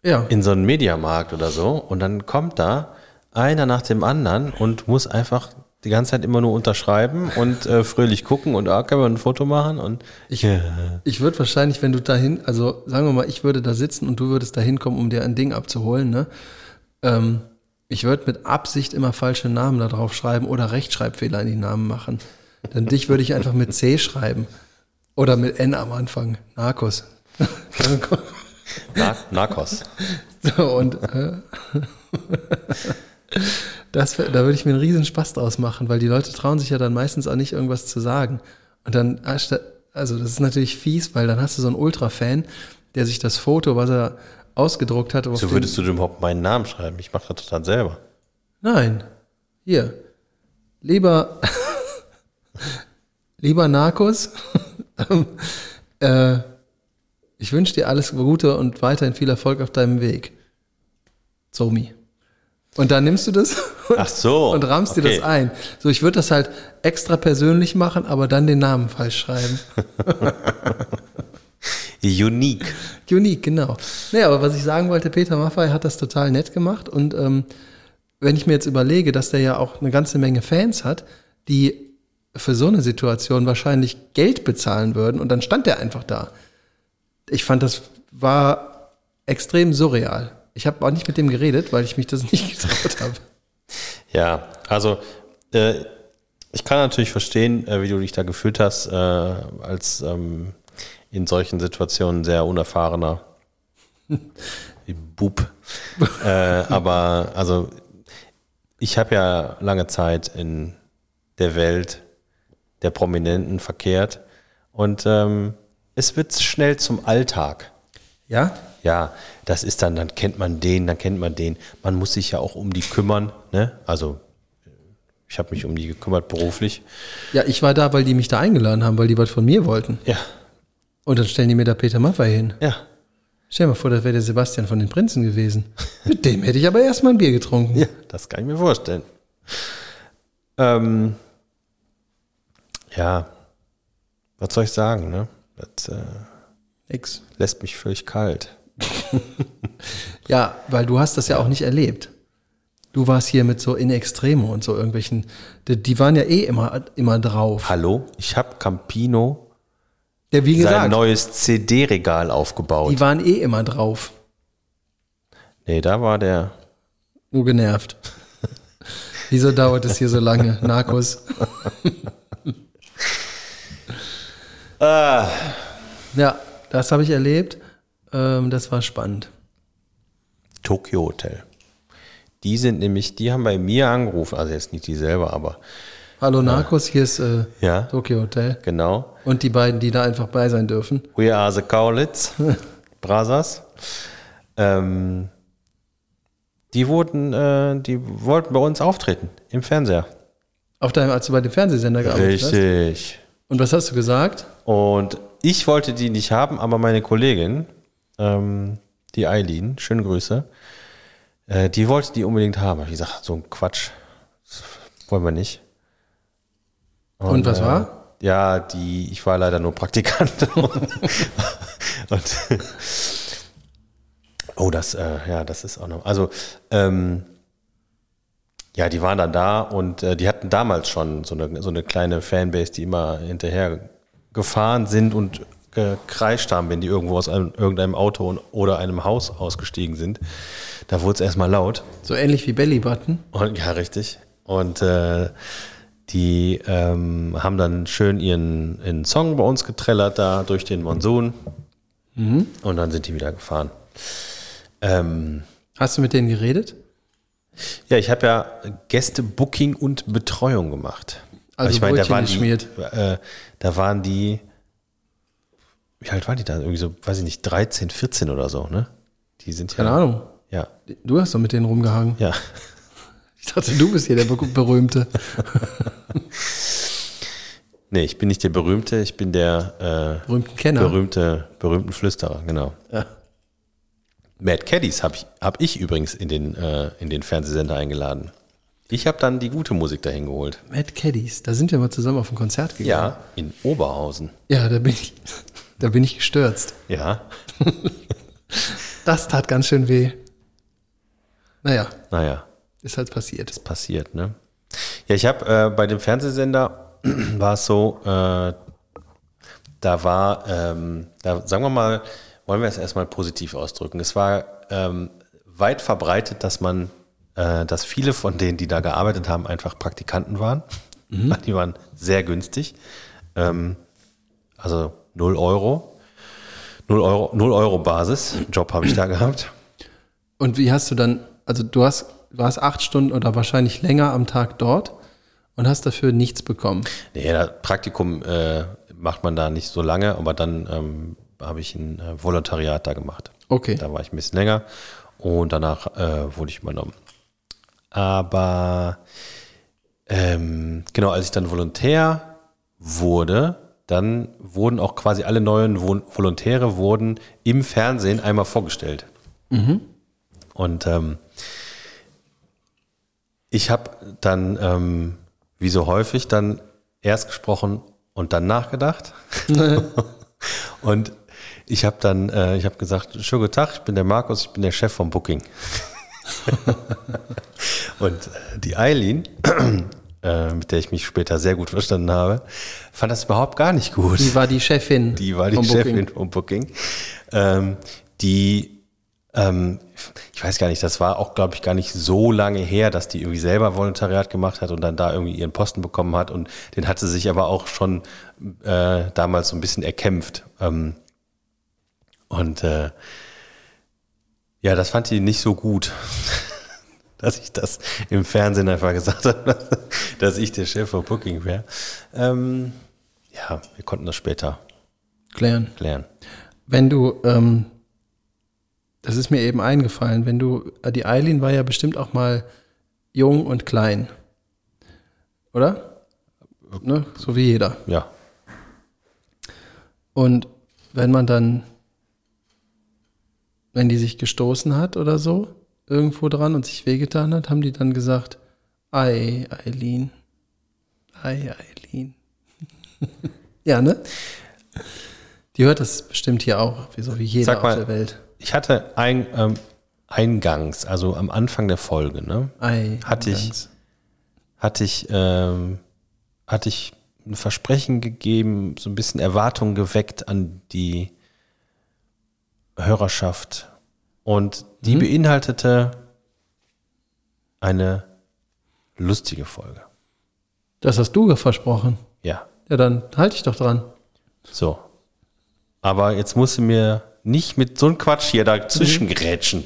Ja, in so einem Mediamarkt oder so, und dann kommt da einer nach dem anderen und muss einfach die ganze Zeit immer nur unterschreiben und äh, fröhlich gucken und ah, können wir ein Foto machen und Ich, ich würde wahrscheinlich, wenn du dahin, also sagen wir mal, ich würde da sitzen und du würdest da hinkommen, um dir ein Ding abzuholen, ne? Ähm, ich würde mit Absicht immer falsche Namen da drauf schreiben oder Rechtschreibfehler in die Namen machen. Dann dich würde ich einfach mit C schreiben. Oder mit N am Anfang. Narcos. Na, Narcos. so, und äh, das, da würde ich mir einen riesen Spaß draus machen, weil die Leute trauen sich ja dann meistens auch nicht irgendwas zu sagen. Und dann, also das ist natürlich fies, weil dann hast du so einen Ultra-Fan, der sich das Foto, was er ausgedruckt hat, auf So würdest du überhaupt meinen Namen schreiben? Ich mache das total selber. Nein. Hier. Lieber, lieber Narcos, äh, ich wünsche dir alles Gute und weiterhin viel Erfolg auf deinem Weg. Zomi. Und dann nimmst du das Ach so. und rammst dir okay. das ein. So, ich würde das halt extra persönlich machen, aber dann den Namen falsch schreiben. Unique. Unique, genau. Naja, aber was ich sagen wollte, Peter Maffay hat das total nett gemacht und ähm, wenn ich mir jetzt überlege, dass der ja auch eine ganze Menge Fans hat, die für so eine Situation wahrscheinlich Geld bezahlen würden und dann stand der einfach da. Ich fand, das war extrem surreal. Ich habe auch nicht mit dem geredet, weil ich mich das nicht getraut habe. Ja, also äh, ich kann natürlich verstehen, äh, wie du dich da gefühlt hast, äh, als ähm, in solchen Situationen sehr unerfahrener Bub. äh, aber also ich habe ja lange Zeit in der Welt der Prominenten verkehrt und ähm, es wird schnell zum Alltag. Ja? Ja, das ist dann, dann kennt man den, dann kennt man den. Man muss sich ja auch um die kümmern, ne? Also ich habe mich um die gekümmert beruflich. Ja, ich war da, weil die mich da eingeladen haben, weil die was von mir wollten. Ja, Und dann stellen die mir da Peter Maffay hin. ja. Stell dir mal vor, das wäre der Sebastian von den Prinzen gewesen. Mit dem hätte ich aber erstmal ein Bier getrunken. Ja, das kann ich mir vorstellen. Ähm, ja, was soll ich sagen, ne? Das äh, Nix. lässt mich völlig kalt. Ja, weil du hast das ja auch nicht erlebt. Du warst hier mit so in Extremo und so irgendwelchen, die, die waren ja eh immer, immer drauf. Hallo, ich habe Campino Ja, wie sein gesagt, neues CD-Regal aufgebaut. die waren eh immer drauf. Nee, da war der. Nur genervt. Wieso dauert es hier so lange? Narcos. Ah. Ja, das habe ich erlebt. Ähm, das war spannend. Tokyo Hotel. Die sind nämlich, die haben bei mir angerufen, also jetzt nicht die selber, aber Hallo Narcos, hier ist äh, Ja. Tokyo Hotel. genau. Und die beiden, die da einfach bei sein dürfen. We are the Kaulitz Brothers. Ähm, die wurden, äh, die wollten bei uns auftreten im Fernseher. Auf deinem, als du bei dem Fernsehsender gearbeitet hast. Richtig. Und was hast du gesagt? Und ich wollte die nicht haben, aber meine Kollegin, ähm, die Eileen, schöne Grüße, äh, die wollte die unbedingt haben. Hab ich gesagt, so ein Quatsch, das wollen wir nicht. Und was äh, war? Ja, die, ich war leider nur Praktikant. und, oh, das, äh, ja, das ist auch noch. Also, ähm, ja, die waren dann da und äh, die hatten damals schon so eine, so eine kleine Fanbase, die immer hinterher gefahren sind und gekreischt haben, wenn die irgendwo aus einem, irgendeinem Auto und, oder einem Haus ausgestiegen sind. Da wurde es erstmal laut. So ähnlich wie Bellybutton. Und, ja, richtig. Und äh, die ähm, haben dann schön ihren, ihren Song bei uns getrellert da durch den Monsun. Und dann sind die wieder gefahren. Ähm, Hast du mit denen geredet? ja, ich habe ja Gäste-Booking und Betreuung gemacht. Also ich meine, da waren, die, geschmiert. äh, da waren die, wie alt waren die da? Irgendwie so, weiß ich nicht, 13, 14 oder so, ne? Die sind ja. Keine Ahnung. Ja, Du hast doch mit denen rumgehangen. ja. Ich dachte, du bist hier der Ber- Berühmte. Nee, ich bin nicht der Berühmte, ich bin der äh, Berühmten Kenner. berühmte, berühmten Flüsterer, genau. Ja. Mad Caddies habe ich, hab ich übrigens in den, äh, in den Fernsehsender eingeladen. Ich habe dann die gute Musik dahin geholt. Mad Caddies, da sind wir mal zusammen auf ein Konzert gegangen. Ja, in Oberhausen. Ja, da bin ich, da bin ich gestürzt. Ja, Das tat ganz schön weh. Naja, naja, ist halt passiert. passiert, ne? Ja, ich habe äh, bei dem Fernsehsender war es so, äh, da war, ähm, da sagen wir mal, wollen wir es erstmal positiv ausdrücken. Es war ähm, weit verbreitet, dass man, äh, dass viele von denen, die da gearbeitet haben, einfach Praktikanten waren. Die waren sehr günstig. Ähm, also 0 Euro. 0 Euro, 0 Euro Basis. Job habe ich da gehabt. Und wie hast du dann, also du hast, warst acht Stunden oder wahrscheinlich länger am Tag dort und hast dafür nichts bekommen. Nee, das Praktikum äh, macht man da nicht so lange, aber dann ähm, habe ich ein äh, Volontariat da gemacht. Okay. Da war ich ein bisschen länger und danach äh, wurde ich übernommen. Aber ähm, genau, als ich dann Volontär wurde, dann wurden auch quasi alle neuen Vol Volontäre wurden im Fernsehen einmal vorgestellt. Und ähm, ich habe dann, ähm, wie so häufig, dann erst gesprochen und dann nachgedacht. und ich habe dann, äh, ich habe gesagt, schönen guten Tag, ich bin der Markus, ich bin der Chef vom Booking. und äh, die Eileen, äh, mit der ich mich später sehr gut verstanden habe, fand das überhaupt gar nicht gut. Die war die Chefin. Die war die Chefin Booking. vom Booking. Ähm, die, ähm, ich weiß gar nicht, das war auch, glaube ich, gar nicht so lange her, dass die irgendwie selber Volontariat gemacht hat und dann da irgendwie ihren Posten bekommen hat. Und den hat sie sich aber auch schon äh, damals so ein bisschen erkämpft. Ähm, und äh, ja, das fand die nicht so gut, dass ich das im Fernsehen einfach gesagt habe, dass ich der Chef vom Booking wäre. Ähm, ja, wir konnten das später Klären. klären. Wenn du, ähm, das ist mir eben eingefallen, wenn du, die Eileen war ja bestimmt auch mal jung und klein. Oder? Ne? So wie jeder. Ja, Und wenn man dann, wenn die sich gestoßen hat oder so, irgendwo dran und sich wehgetan hat, haben die dann gesagt, Ei, Eileen. Ei, Eileen. ja, ne? Die hört das bestimmt hier auch, wie so wie jeder mal, auf der Welt. Ich hatte ein, ähm, eingangs, also am Anfang der Folge, ne, Ei, Hatte ich- eingangs. hatte ich, ähm, hatte ich ein Versprechen gegeben, so ein bisschen Erwartung geweckt an die Hörerschaft. Und die beinhaltete eine lustige Folge. Das hast du versprochen. Ja, Ja, dann halte ich doch dran. so. Aber jetzt musst du mir nicht mit so einem Quatsch hier dazwischen grätschen.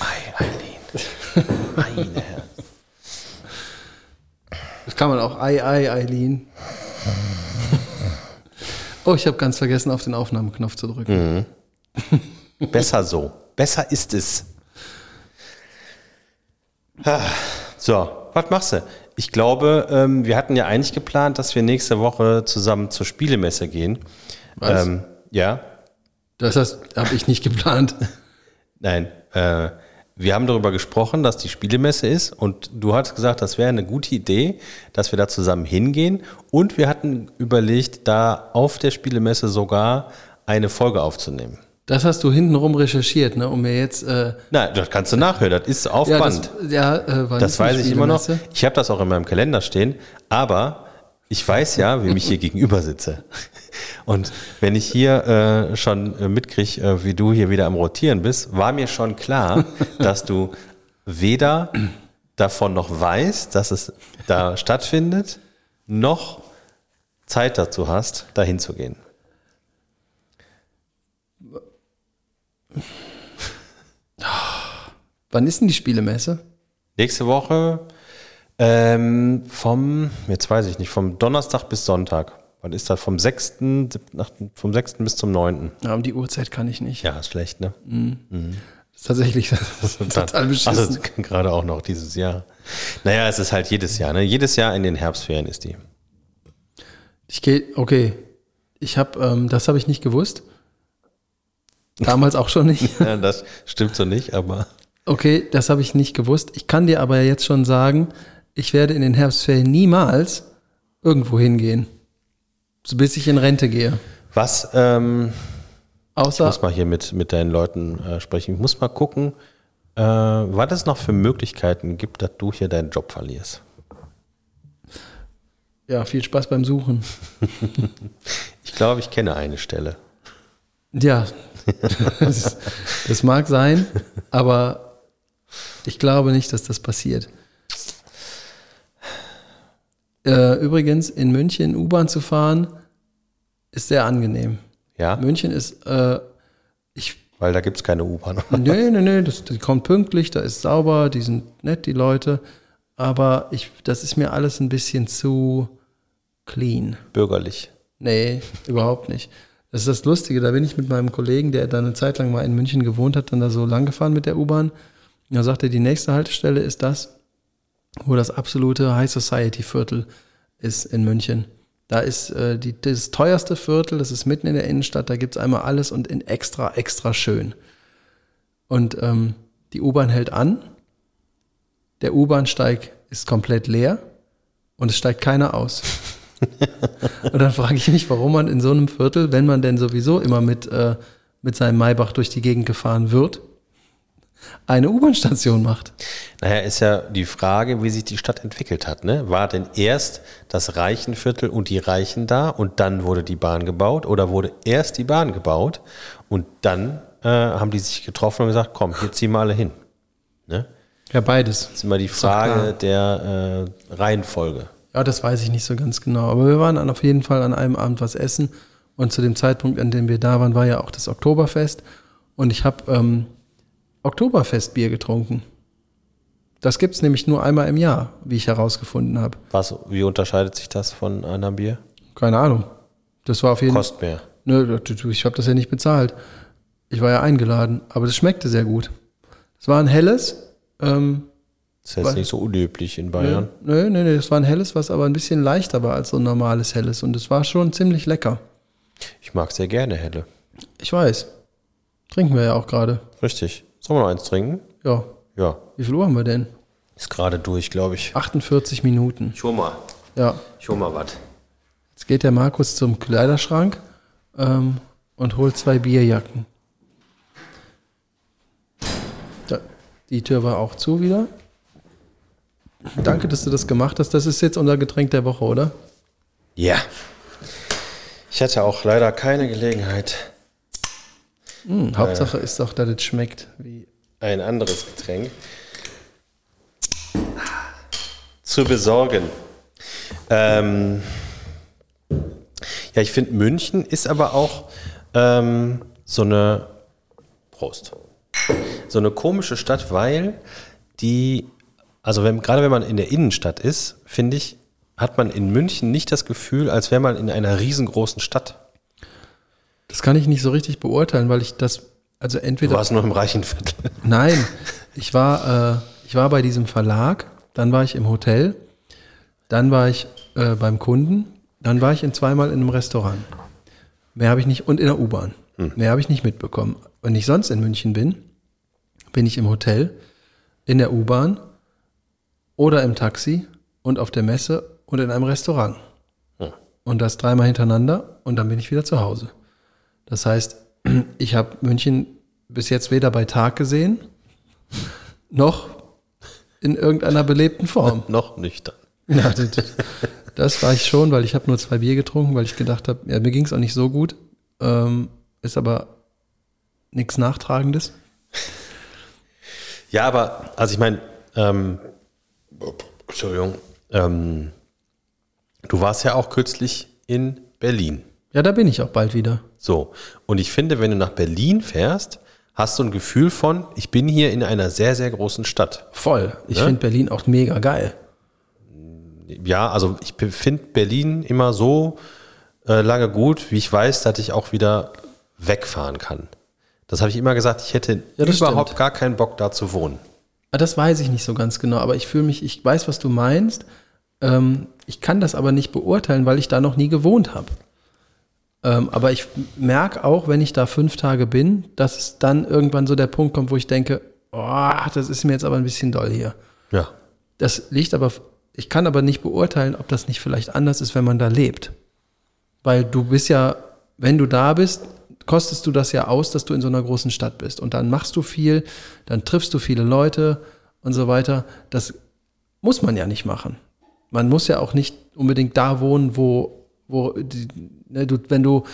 Ei, Eileen. Meine. Das kann man auch Ei, Ei, Eileen. Oh, ich habe ganz vergessen, auf den Aufnahmeknopf zu drücken. Besser so. Besser ist es. Ah, So, was machst du? Ich glaube, ähm, wir hatten ja eigentlich geplant, dass wir nächste Woche zusammen zur Spielemesse gehen. Was? Ähm, ja. Das habe ich nicht geplant. Nein, äh, wir haben darüber gesprochen, dass die Spielemesse ist und du hast gesagt, das wäre eine gute Idee, dass wir da zusammen hingehen und wir hatten überlegt, da auf der Spielemesse sogar eine Folge aufzunehmen. Das hast du hintenrum recherchiert, ne, um mir jetzt. Äh, Nein, das kannst du nachhören, das ist auf ja, Band. das, ja, äh, Das weiß ich immer noch. Ich habe das auch in meinem Kalender stehen, aber ich weiß ja, wem ich hier gegenüber sitze. Und wenn ich hier äh, schon äh, mitkriege, äh, wie du hier wieder am Rotieren bist, war mir schon klar, dass du weder davon noch weißt, dass es da stattfindet, noch Zeit dazu hast, dahin zu gehen. Wann ist denn die Spielemesse? Nächste Woche ähm, vom, jetzt weiß ich nicht, vom Donnerstag bis Sonntag. Was ist das? Vom 6. sieb- nach- vom 6. bis zum 9. Ja, um die Uhrzeit kann ich nicht. Ja, ist schlecht, ne? Das ist tatsächlich total beschissen. Also gerade auch noch dieses Jahr. Naja, es ist halt jedes Jahr, ne? Jedes Jahr in den Herbstferien ist die. Ich gehe, okay. Ich habe, ähm, das habe ich nicht gewusst. Damals auch schon nicht. Ja, das stimmt so nicht, aber Okay, das habe ich nicht gewusst. Ich kann dir aber jetzt schon sagen, ich werde in den Herbstferien niemals irgendwo hingehen. So bis ich in Rente gehe. was, ähm, ich Außer, muss mal hier mit, mit deinen Leuten äh, sprechen. Ich muss mal gucken, äh, was es noch für Möglichkeiten gibt, dass du hier deinen Job verlierst. ja, viel Spaß beim Suchen. Ich glaube, ich kenne eine Stelle. Ja, das, das mag sein, aber ich glaube nicht, dass das passiert. Äh, übrigens, in München U-Bahn zu fahren, ist sehr angenehm. Ja, München ist, äh, ich, weil da gibt es keine U-Bahn. nee, nee, nee, das, die kommt pünktlich, da ist sauber, die sind nett, die Leute, aber ich, das ist mir alles ein bisschen zu clean. Bürgerlich. Nee, überhaupt nicht. Das ist das Lustige, da bin ich mit meinem Kollegen, der dann eine Zeit lang mal in München gewohnt hat, dann da so lang gefahren mit der U-Bahn. Und da sagte er, die nächste Haltestelle ist das, wo das absolute High Society Viertel ist in München. Da ist äh, die, das teuerste Viertel, das ist mitten in der Innenstadt, da gibt's einmal alles und in extra, extra schön. Und ähm, die U-Bahn hält an, der U-Bahnsteig ist komplett leer und es steigt keiner aus. Und dann frage ich mich, warum man in so einem Viertel, wenn man denn sowieso immer mit, äh, mit seinem Maybach durch die Gegend gefahren wird, eine U-Bahn-Station macht. Naja, ist ja die Frage, wie sich die Stadt entwickelt hat. Ne? War denn erst das Reichenviertel und die Reichen da und dann wurde die Bahn gebaut oder wurde erst die Bahn gebaut und dann äh, haben die sich getroffen und gesagt, komm, hier ziehen wir alle hin. Ne? Ja, beides. Das ist immer die Frage der äh, Reihenfolge. Ja, das weiß ich nicht so ganz genau. Aber wir waren dann auf jeden Fall an einem Abend was essen. Und zu dem Zeitpunkt, an dem wir da waren, war ja auch das Oktoberfest. Und ich habe ähm, Oktoberfestbier getrunken. Das gibt's nämlich nur einmal im Jahr, wie ich herausgefunden habe. Was, wie unterscheidet sich das von einem Bier? Keine Ahnung. Das war auf jeden Fall. Kostet mehr. Nö, du, ich habe das ja nicht bezahlt. Ich war ja eingeladen, aber das schmeckte sehr gut. Es war ein helles. Ähm, Das ist jetzt nicht so unüblich in Bayern. nö, nö, nö, das war ein helles, was aber ein bisschen leichter war als so ein normales helles. Und es war schon ziemlich lecker. Ich mag sehr gerne helle. Ich weiß. Trinken wir ja auch gerade. Richtig. Sollen wir noch eins trinken? Ja. Ja. Wie viel Uhr haben wir denn? Ist gerade durch, glaube ich. 48 Minuten. Ich hol mal. Ja. Ich hol mal was. Jetzt geht der Markus zum Kleiderschrank ähm, und holt zwei Bierjacken. Da, die Tür war auch zu wieder. Danke, dass du das gemacht hast. Das ist jetzt unser Getränk der Woche, oder? Ja. Ich hatte auch leider keine Gelegenheit, Hm, Hauptsache ist doch, dass es schmeckt. Wie ein anderes Getränk zu besorgen. Ähm, ja, ich finde, München ist aber auch ähm, so eine Prost. So eine komische Stadt, weil die, also wenn, gerade wenn man in der Innenstadt ist, finde ich, hat man in München nicht das Gefühl, als wäre man in einer riesengroßen Stadt. Das kann ich nicht so richtig beurteilen, weil ich das, also Du entweder. warst nur im Reichenviertel. Nein, ich war, äh, ich war bei diesem Verlag, dann war ich im Hotel, dann war ich äh, beim Kunden, dann war ich in zweimal in einem Restaurant. Mehr habe ich nicht, und in der U-Bahn. Mehr habe ich nicht mitbekommen. Wenn ich sonst in München bin, bin ich im Hotel, in der U-Bahn oder im Taxi und auf der Messe und in einem Restaurant. Und das dreimal hintereinander und dann bin ich wieder zu Hause. Das heißt, ich habe München bis jetzt weder bei Tag gesehen, noch in irgendeiner belebten Form. Noch nüchtern. Ja, das, das war ich schon, weil ich habe nur zwei Bier getrunken, weil ich gedacht habe, ja, mir ging es auch nicht so gut. Ähm, ist aber nichts Nachtragendes. Ja, aber, also ich meine, ähm, Entschuldigung, ähm, du warst ja auch kürzlich in Berlin. Ja, da bin ich auch bald wieder. So, und ich finde, wenn du nach Berlin fährst, hast du ein Gefühl von, ich bin hier in einer sehr, sehr großen Stadt. Voll. Ich Ja? finde Berlin auch mega geil. Ja, also ich finde Berlin immer so äh, lange gut, wie ich weiß, dass ich auch wieder wegfahren kann. Das habe ich immer gesagt, ich hätte Ja, überhaupt stimmt. gar keinen Bock da zu wohnen. Ah, Das weiß ich nicht so ganz genau, aber ich fühle mich, ich weiß, was du meinst. Ähm, ich kann das aber nicht beurteilen, weil ich da noch nie gewohnt habe. Ähm, aber ich merke auch, wenn ich da fünf Tage bin, dass es dann irgendwann so der Punkt kommt, wo ich denke, oh, das ist mir jetzt aber ein bisschen doll hier. Ja. Das liegt aber, ich kann aber nicht beurteilen, ob das nicht vielleicht anders ist, wenn man da lebt. Weil du bist ja, wenn du da bist, kostest du das ja aus, dass du in so einer großen Stadt bist. Und dann machst du viel, dann triffst du viele Leute und so weiter. Das muss man ja nicht machen. Man muss ja auch nicht unbedingt da wohnen, wo, wo die, ne, du, wenn du,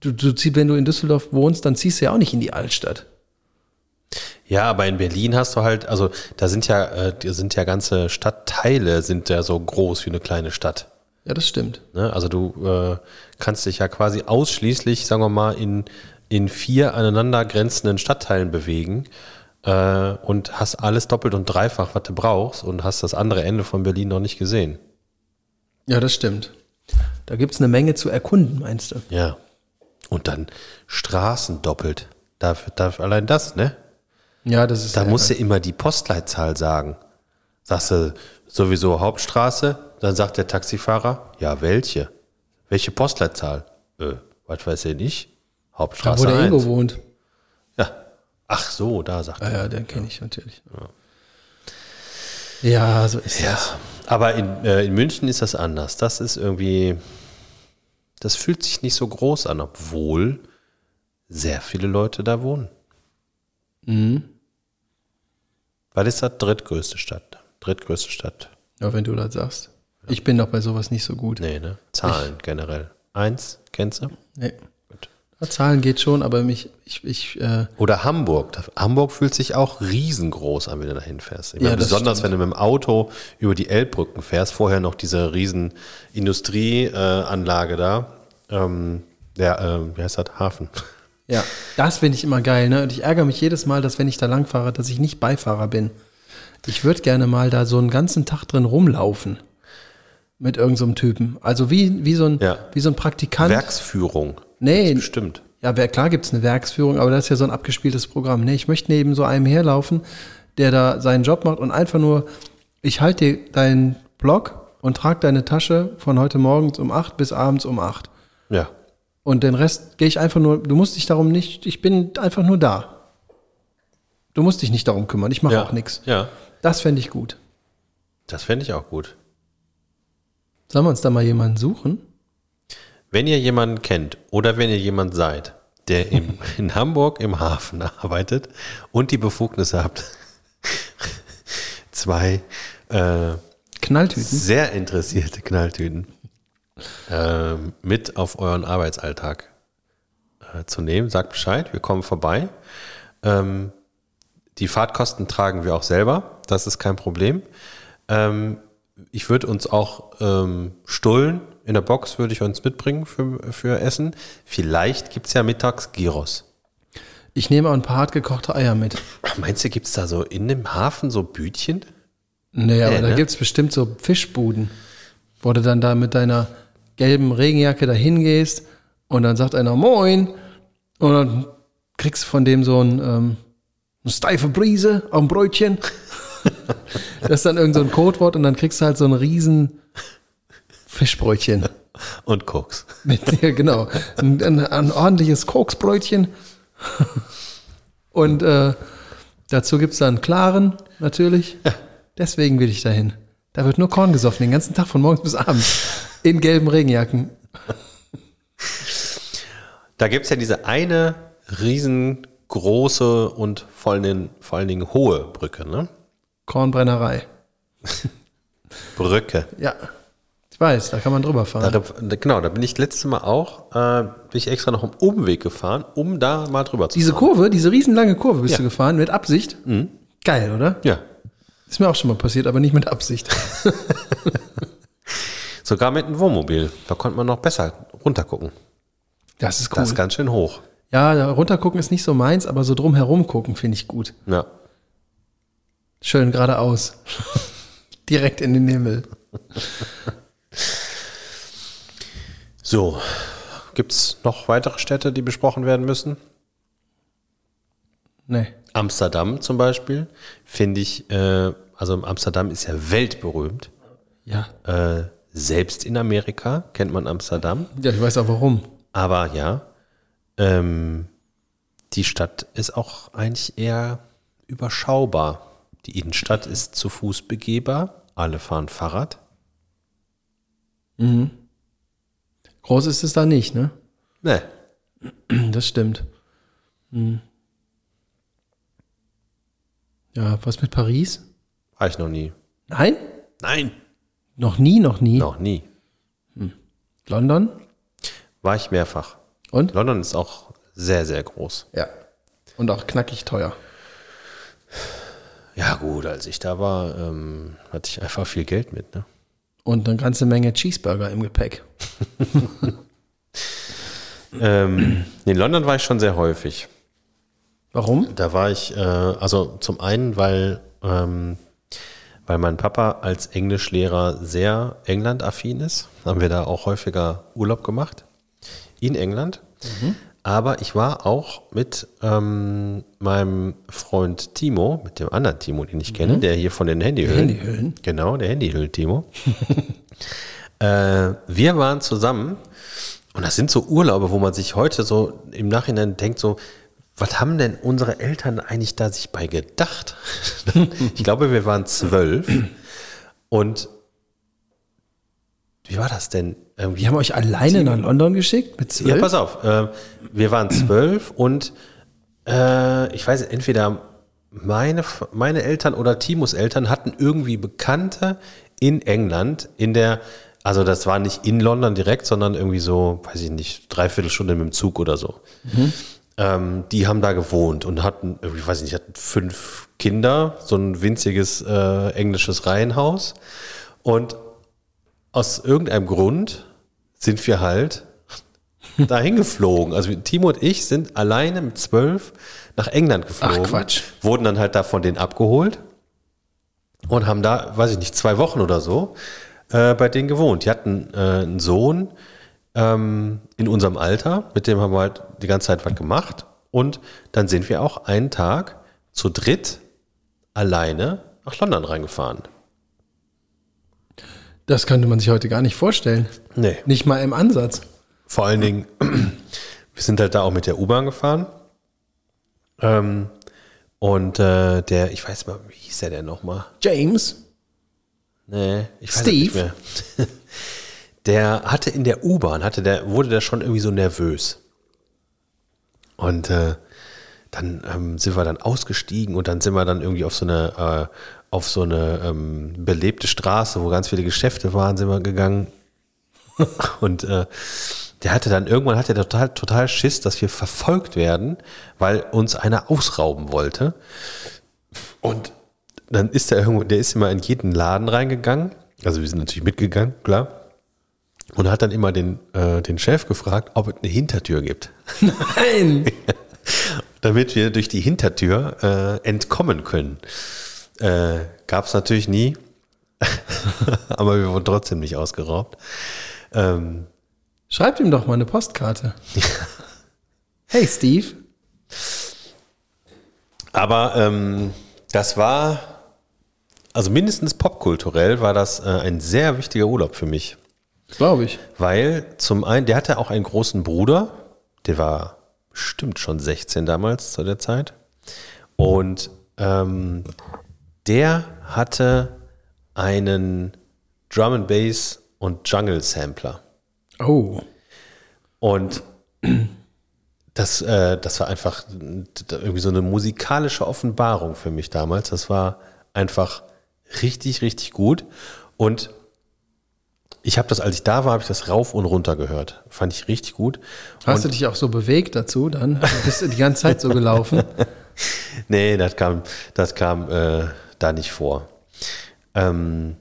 du, du zieh- wenn du in Düsseldorf wohnst, dann ziehst du ja auch nicht in die Altstadt. Ja, aber in Berlin hast du halt, also da sind ja, äh, da sind ja ganze Stadtteile sind ja so groß wie eine kleine Stadt. Ja, das stimmt. Ne? Also du äh, kannst dich ja quasi ausschließlich, sagen wir mal, in, in vier aneinander grenzenden Stadtteilen bewegen äh, und hast alles doppelt und dreifach, was du brauchst und hast das andere Ende von Berlin noch nicht gesehen. Ja, das stimmt. Da gibt es eine Menge zu erkunden, meinst du? Ja. Und dann Straßen doppelt. Dafür, dafür allein das, ne? Ja, das ist Da ja- musst du immer die Postleitzahl sagen. Sagst du sowieso Hauptstraße, dann sagt der Taxifahrer, ja, welche? Welche Postleitzahl? Äh, was weiß ich nicht. da, Hauptstraße wo der 1. Ingo wohnt. Ja. Ach so, da sagt Ja, er. ja, den kenne ich natürlich. Ja, so ist Ja. das. Aber in, äh, in München ist das anders. Das ist irgendwie, das fühlt sich nicht so groß an, obwohl sehr viele Leute da wohnen. Mhm. Was ist das drittgrößte Stadt? Drittgrößte Stadt. Ja, wenn du das sagst. Ich bin doch bei sowas nicht so gut. Nee, ne? Zahlen generell. Eins, kennst du? Nee. Ja, Zahlen geht schon, aber mich, ich, ich, äh, Oder Hamburg. Hamburg fühlt sich auch riesengroß an, wenn du dahin fährst. Ja, meine, das besonders stimmt. wenn du mit dem Auto über die Elbbrücken fährst, vorher noch diese riesen Industrieanlage äh, da. Ähm, der, ähm, wie heißt das? Hafen. ja, das finde ich immer geil, ne? Und ich ärgere mich jedes Mal, dass wenn ich da lang fahre, dass ich nicht Beifahrer bin. Ich würde gerne mal da so einen ganzen Tag drin rumlaufen. Mit irgendeinem so Typen. Also wie, wie, so ein, Ja. wie so ein Praktikant. Werksführung. Nee. Bestimmt. Ja, klar gibt's eine Werksführung, aber das ist ja so ein abgespieltes Programm. Nee, ich möchte neben so einem herlaufen, der da seinen Job macht und einfach nur, ich halte dir deinen Block und trage deine Tasche von heute morgens um 8 bis abends um 8. Ja. Und den Rest gehe ich einfach nur, du musst dich darum nicht, ich bin einfach nur da. Du musst dich nicht darum kümmern, ich mache ja. auch nichts. Ja. Das fände ich gut. Das fände ich auch gut. Sollen wir uns da mal jemanden suchen? Wenn ihr jemanden kennt oder wenn ihr jemand seid, der im, in Hamburg im Hafen arbeitet und die Befugnisse habt, zwei äh, Knalltüten? sehr interessierte Knalltüten ähm, mit auf euren Arbeitsalltag äh, zu nehmen, sagt Bescheid, wir kommen vorbei. Ähm, die Fahrtkosten tragen wir auch selber, das ist kein Problem. Ähm, ich würde uns auch ähm, Stullen in der Box würde ich uns mitbringen für, für Essen. Vielleicht gibt es ja mittags Gyros. Ich nehme auch ein paar hartgekochte Eier mit. Meinst du, gibt es da so in dem Hafen so Bütchen? Nee, aber Nee, da ne? gibt's bestimmt so Fischbuden, wo du dann da mit deiner gelben Regenjacke da hingehst und dann sagt einer Moin und dann kriegst du von dem so ein, ähm, eine steife Brise auf dem Brötchen. das ist dann irgend so ein Codewort und dann kriegst du halt so ein riesen Fischbrötchen. Und Koks. Mit, ja, genau. Ein, ein, ein ordentliches Koksbrötchen. Und äh, Dazu gibt es dann klaren, natürlich. Deswegen will ich dahin. Da wird nur Korn gesoffen, den ganzen Tag von morgens bis abends. In gelben Regenjacken. Da gibt es ja diese eine riesengroße und vor allen, Dingen, vor allen Dingen hohe Brücke, ne? Kornbrennerei. Brücke. Ja. Weiß, da kann man drüber fahren. Da, genau, da bin ich letztes Mal auch, äh, bin ich extra noch einen Umweg gefahren, um da mal drüber zu Diese fahren. Kurve, diese riesenlange Kurve bist Ja. Mhm. du gefahren mit Absicht. Geil, oder? Ja, Ist mir auch schon mal passiert, aber nicht mit Absicht. sogar mit einem Wohnmobil. Da konnte man noch besser runtergucken. Das ist cool. Das ist ganz schön hoch. ja, runtergucken ist nicht so meins, aber so drum herum gucken finde ich gut. Ja. Schön geradeaus. Direkt in den Himmel. So, gibt es noch weitere Städte, die besprochen werden müssen? Nee. Amsterdam zum Beispiel, finde ich, äh, also Amsterdam ist ja weltberühmt. Ja. Äh, selbst in Amerika kennt man Amsterdam. Ja, ich weiß auch warum. Aber ja, ähm, die Stadt ist auch eigentlich eher überschaubar. Die Innenstadt ist zu Fuß begehbar. Alle fahren Fahrrad. Groß ist es da nicht, ne? Ne, Das stimmt. Hm. Ja, was mit Paris? war ich noch nie. Nein? Nein, Noch nie, noch nie. noch nie. London? War ich mehrfach. Und? London ist auch sehr, sehr groß. Ja. Und auch knackig teuer. Ja gut, als ich da war, ähm, hatte ich einfach viel Geld mit. Ne? Und eine ganze Menge Cheeseburger im Gepäck. Ähm, in London war ich schon sehr häufig. Warum? Da war ich, äh, also zum einen, weil, ähm, weil mein Papa als Englischlehrer sehr England-affin ist, haben wir da auch häufiger Urlaub gemacht in England. Aber ich war auch mit ähm, meinem Freund Timo, mit dem anderen Timo, den ich kenne, der hier von den Handyhüllen. Handyhüllen. Genau, der Handyhüllen-Timo. äh, wir waren zusammen und das sind so Urlaube, wo man sich heute so im Nachhinein denkt, so, was haben denn unsere Eltern eigentlich da sich bei gedacht? ich glaube, wir waren zwölf und wie war das denn? Irgendwie Die haben euch alleine nach London geschickt? Mit zwölf? ja, pass auf. Äh, wir waren zwölf und äh, ich weiß, entweder meine, meine Eltern oder Timos Eltern hatten irgendwie Bekannte in England, in der, also das war nicht in London direkt, sondern irgendwie so, weiß ich nicht, dreiviertel Stunde mit dem Zug oder so. Ähm, die haben da gewohnt und hatten, irgendwie, weiß ich nicht, hatten fünf Kinder, so ein winziges äh, englisches Reihenhaus. Und aus irgendeinem Grund sind wir halt dahin geflogen. Also Timo und ich sind alleine mit zwölf nach England geflogen. Ach, Quatsch. Wurden dann halt da von denen abgeholt und haben da, weiß ich nicht, zwei Wochen oder so äh, bei denen gewohnt. Die hatten äh, einen Sohn ähm, in unserem Alter, mit dem haben wir halt die ganze Zeit was gemacht. Und dann sind wir auch einen Tag zu dritt alleine nach London reingefahren. Das könnte man sich heute gar nicht vorstellen. Nee. Nicht mal im Ansatz. Vor allen Dingen, wir sind halt da auch mit der U-Bahn gefahren. Ähm, und äh, der, ich weiß mal, wie hieß der denn nochmal? James? Nee, ich weiß Steve? nicht mehr. Der hatte in der U-Bahn, hatte der, wurde der schon irgendwie so nervös. Und äh, dann ähm, sind wir dann ausgestiegen und dann sind wir dann irgendwie auf so eine, äh, auf so eine ähm, belebte Straße, wo ganz viele Geschäfte waren, sind wir gegangen. Und äh, der hatte dann irgendwann hatte er total, total Schiss, dass wir verfolgt werden, weil uns einer ausrauben wollte. Und dann ist er irgendwo, der ist immer in jeden Laden reingegangen. Also wir sind natürlich mitgegangen, klar. Und hat dann immer den, äh, den Chef gefragt, ob es eine Hintertür gibt. Nein! Damit wir durch die Hintertür äh, entkommen können. Äh, Gab es natürlich nie. Aber wir wurden trotzdem nicht ausgeraubt. Ähm, Schreibt ihm doch mal eine Postkarte. Hey Steve. aber ähm, das war, also mindestens popkulturell war das äh, ein sehr wichtiger Urlaub für mich. Glaube ich. Weil zum einen, der hatte auch einen großen Bruder, der war bestimmt schon 16 damals zu der Zeit. Und äh, ähm, der hatte einen Drum and Bass und Jungle Sampler. Oh. Und das, äh, das war einfach irgendwie so eine musikalische Offenbarung für mich damals. Das war einfach richtig, richtig gut. Und ich habe das, als ich da war, habe ich das rauf und runter gehört. Fand ich richtig gut. Hast du dich auch so bewegt dazu dann? Du bist die ganze Zeit so gelaufen. Nee, das kam, das kam äh, da nicht vor. Ähm,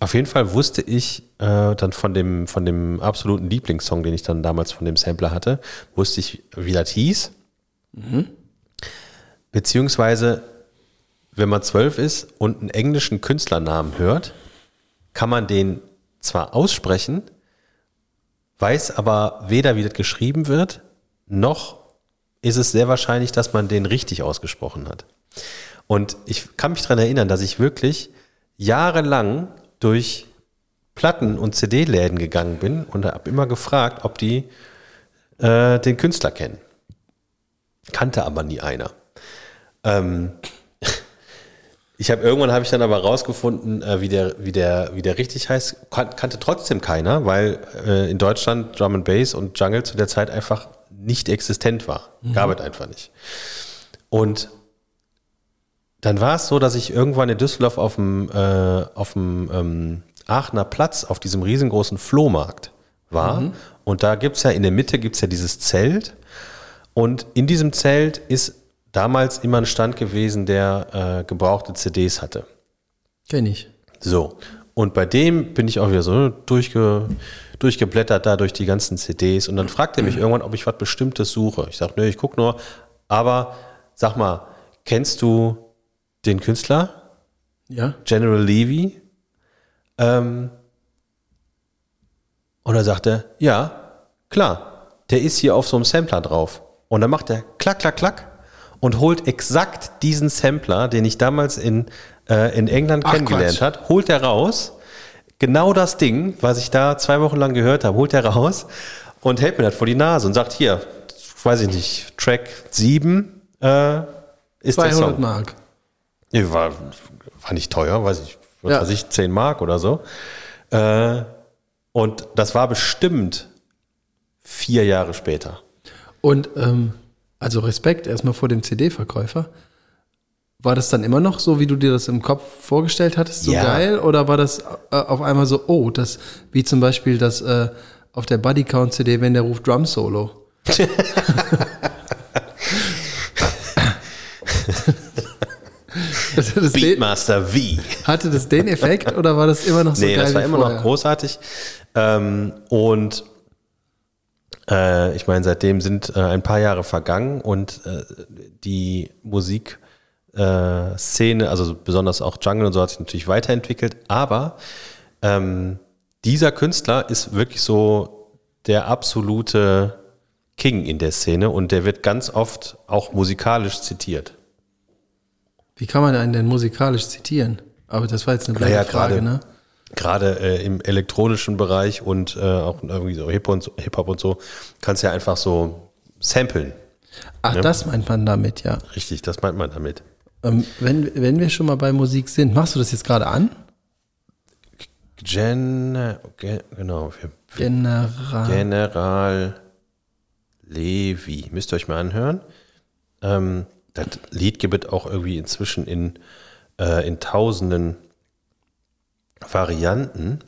auf jeden Fall wusste ich äh, dann von dem, von dem absoluten Lieblingssong, den ich dann damals von dem Sampler hatte, wusste ich, wie das hieß. Beziehungsweise, wenn man zwölf ist und einen englischen Künstlernamen hört, kann man den zwar aussprechen, weiß aber weder, wie das geschrieben wird, noch ist es sehr wahrscheinlich, dass man den richtig ausgesprochen hat. Und ich kann mich daran erinnern, dass ich wirklich jahrelang durch Platten- und CD-Läden gegangen bin und habe immer gefragt, ob die äh, den Künstler kennen. Kannte aber nie einer. Ähm, ich habe irgendwann habe ich dann aber rausgefunden, äh, wie der wie der wie der richtig heißt. Kan kannte trotzdem keiner, weil äh, in Deutschland Drum and Bass und Jungle zu der Zeit einfach nicht existent war. Gab es einfach nicht. Und dann war es so, dass ich irgendwann in Düsseldorf auf dem, äh, auf dem ähm, Aachener Platz auf diesem riesengroßen Flohmarkt war. Und da gibt's ja in der Mitte gibt's ja dieses Zelt. Und in diesem Zelt ist damals immer ein Stand gewesen, der äh, gebrauchte CDs hatte. Kenn ich. So. Und bei dem bin ich auch wieder so durchge, durchgeblättert da durch die ganzen CDs. Und dann fragt er mich irgendwann, ob ich was Bestimmtes suche. Ich sage, nö, ich guck nur. Aber sag mal, kennst du den Künstler? Ja. General Levy. Ähm, und er sagte, ja, klar, der ist hier auf so einem Sampler drauf. Und dann macht er klack, klack, klack und holt exakt diesen Sampler, den ich damals in, äh, in England Ach, kennengelernt hat, holt er raus. Genau das Ding, was ich da zwei Wochen lang gehört habe, holt er raus und hält mir das vor die Nase und sagt, hier, weiß ich nicht, Track 7 äh, ist der 200 Song. Mark. Nee, war, war nicht teuer, weiß ich, was Ja. weiß ich, 10 Mark oder so. Äh, und das war bestimmt vier Jahre später. Und ähm, also Respekt erstmal vor dem CD-Verkäufer. War das dann immer noch so, wie du dir das im Kopf vorgestellt hattest, so Ja. geil? Oder war das äh, auf einmal so, oh, das, wie zum Beispiel das äh, auf der Buddy Count CD, wenn der ruft Drum Solo? das den, Beatmaster V. hatte das den Effekt oder war das immer noch so Nee, geil? das war immer vorher? noch großartig. Ähm, und äh, ich meine, seitdem sind äh, ein paar Jahre vergangen und äh, die Musikszene, äh, Szene, also besonders auch Jungle und so hat sich natürlich weiterentwickelt, aber ähm, dieser Künstler ist wirklich so der absolute King in der Szene und der wird ganz oft auch musikalisch zitiert. Wie kann man einen denn musikalisch zitieren? Aber das war jetzt eine blöde Naja, Frage, gerade- ne? Gerade äh, im elektronischen Bereich und äh, auch irgendwie so Hip und so, Hip-Hop und so, kannst ja einfach so samplen. Ach, das meint man damit, ja. Richtig, das meint man damit. Ähm, wenn, wenn wir schon mal bei Musik sind, machst du das jetzt gerade an? Gen, ge, genau, wir, General. General Levi. Müsst ihr euch mal anhören. Ähm, das Lied gibt es auch irgendwie inzwischen in, äh, in tausenden Varianten.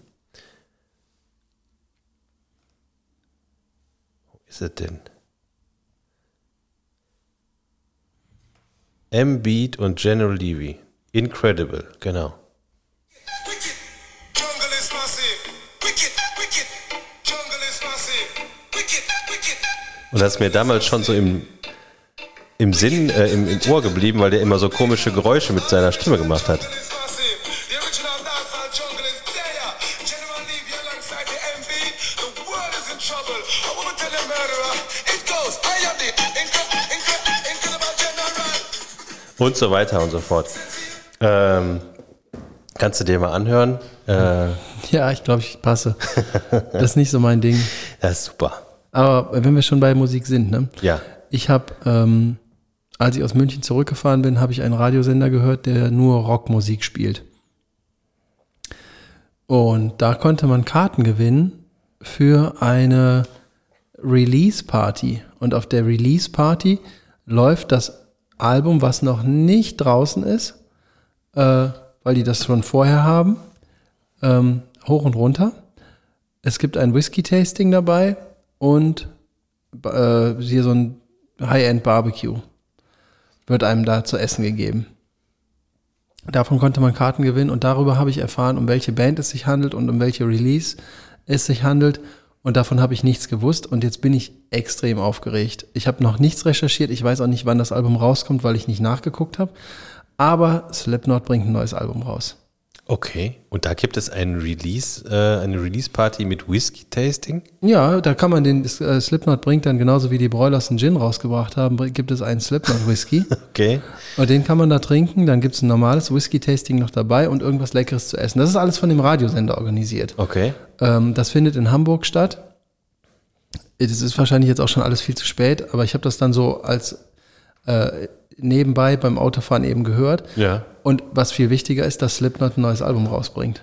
Wo ist es denn? M-Beat und General Levy. Incredible, genau. Und das ist mir damals schon so im, im Sinn, äh, im, im Ohr geblieben, weil der immer so komische Geräusche mit seiner Stimme gemacht hat. Und so weiter und so fort. Ähm, kannst du dir mal anhören? Äh, Ja, ich glaube, ich passe. Das ist nicht so mein Ding. das ist super. Aber wenn wir schon bei Musik sind, ne? Ja. Ich habe ähm, als ich aus München zurückgefahren bin, habe ich einen Radiosender gehört, der nur Rockmusik spielt. Und da konnte man Karten gewinnen für eine Release-Party. Und auf der Release-Party läuft das Album, was noch nicht draußen ist, äh, weil die das schon vorher haben, ähm, hoch und runter. Es gibt ein Whisky-Tasting dabei und äh, hier so ein High-End-Barbecue wird einem da zu essen gegeben. Davon konnte man Karten gewinnen und darüber habe ich erfahren, um welche Band es sich handelt und um welche Release es sich handelt. Und davon habe ich nichts gewusst und jetzt bin ich extrem aufgeregt. Ich habe noch nichts recherchiert, ich weiß auch nicht, wann das Album rauskommt, weil ich nicht nachgeguckt habe. Aber Slipknot bringt ein neues Album raus. Okay. Und da gibt es einen Release, äh, eine Release-Party mit Whisky-Tasting? Ja, da kann man den, äh, Slipknot bringt dann genauso wie die Broilers einen Gin rausgebracht haben, gibt es einen Slipknot-Whisky. Okay. Und den kann man da trinken, dann gibt es ein normales Whisky-Tasting noch dabei und irgendwas Leckeres zu essen. Das ist alles von dem Radiosender organisiert. Okay. Ähm, das findet in Hamburg statt. Das ist wahrscheinlich jetzt auch schon alles viel zu spät, aber ich habe das dann so als äh, nebenbei beim Autofahren eben gehört. Ja. Und was viel wichtiger ist, dass Slipknot ein neues Album rausbringt.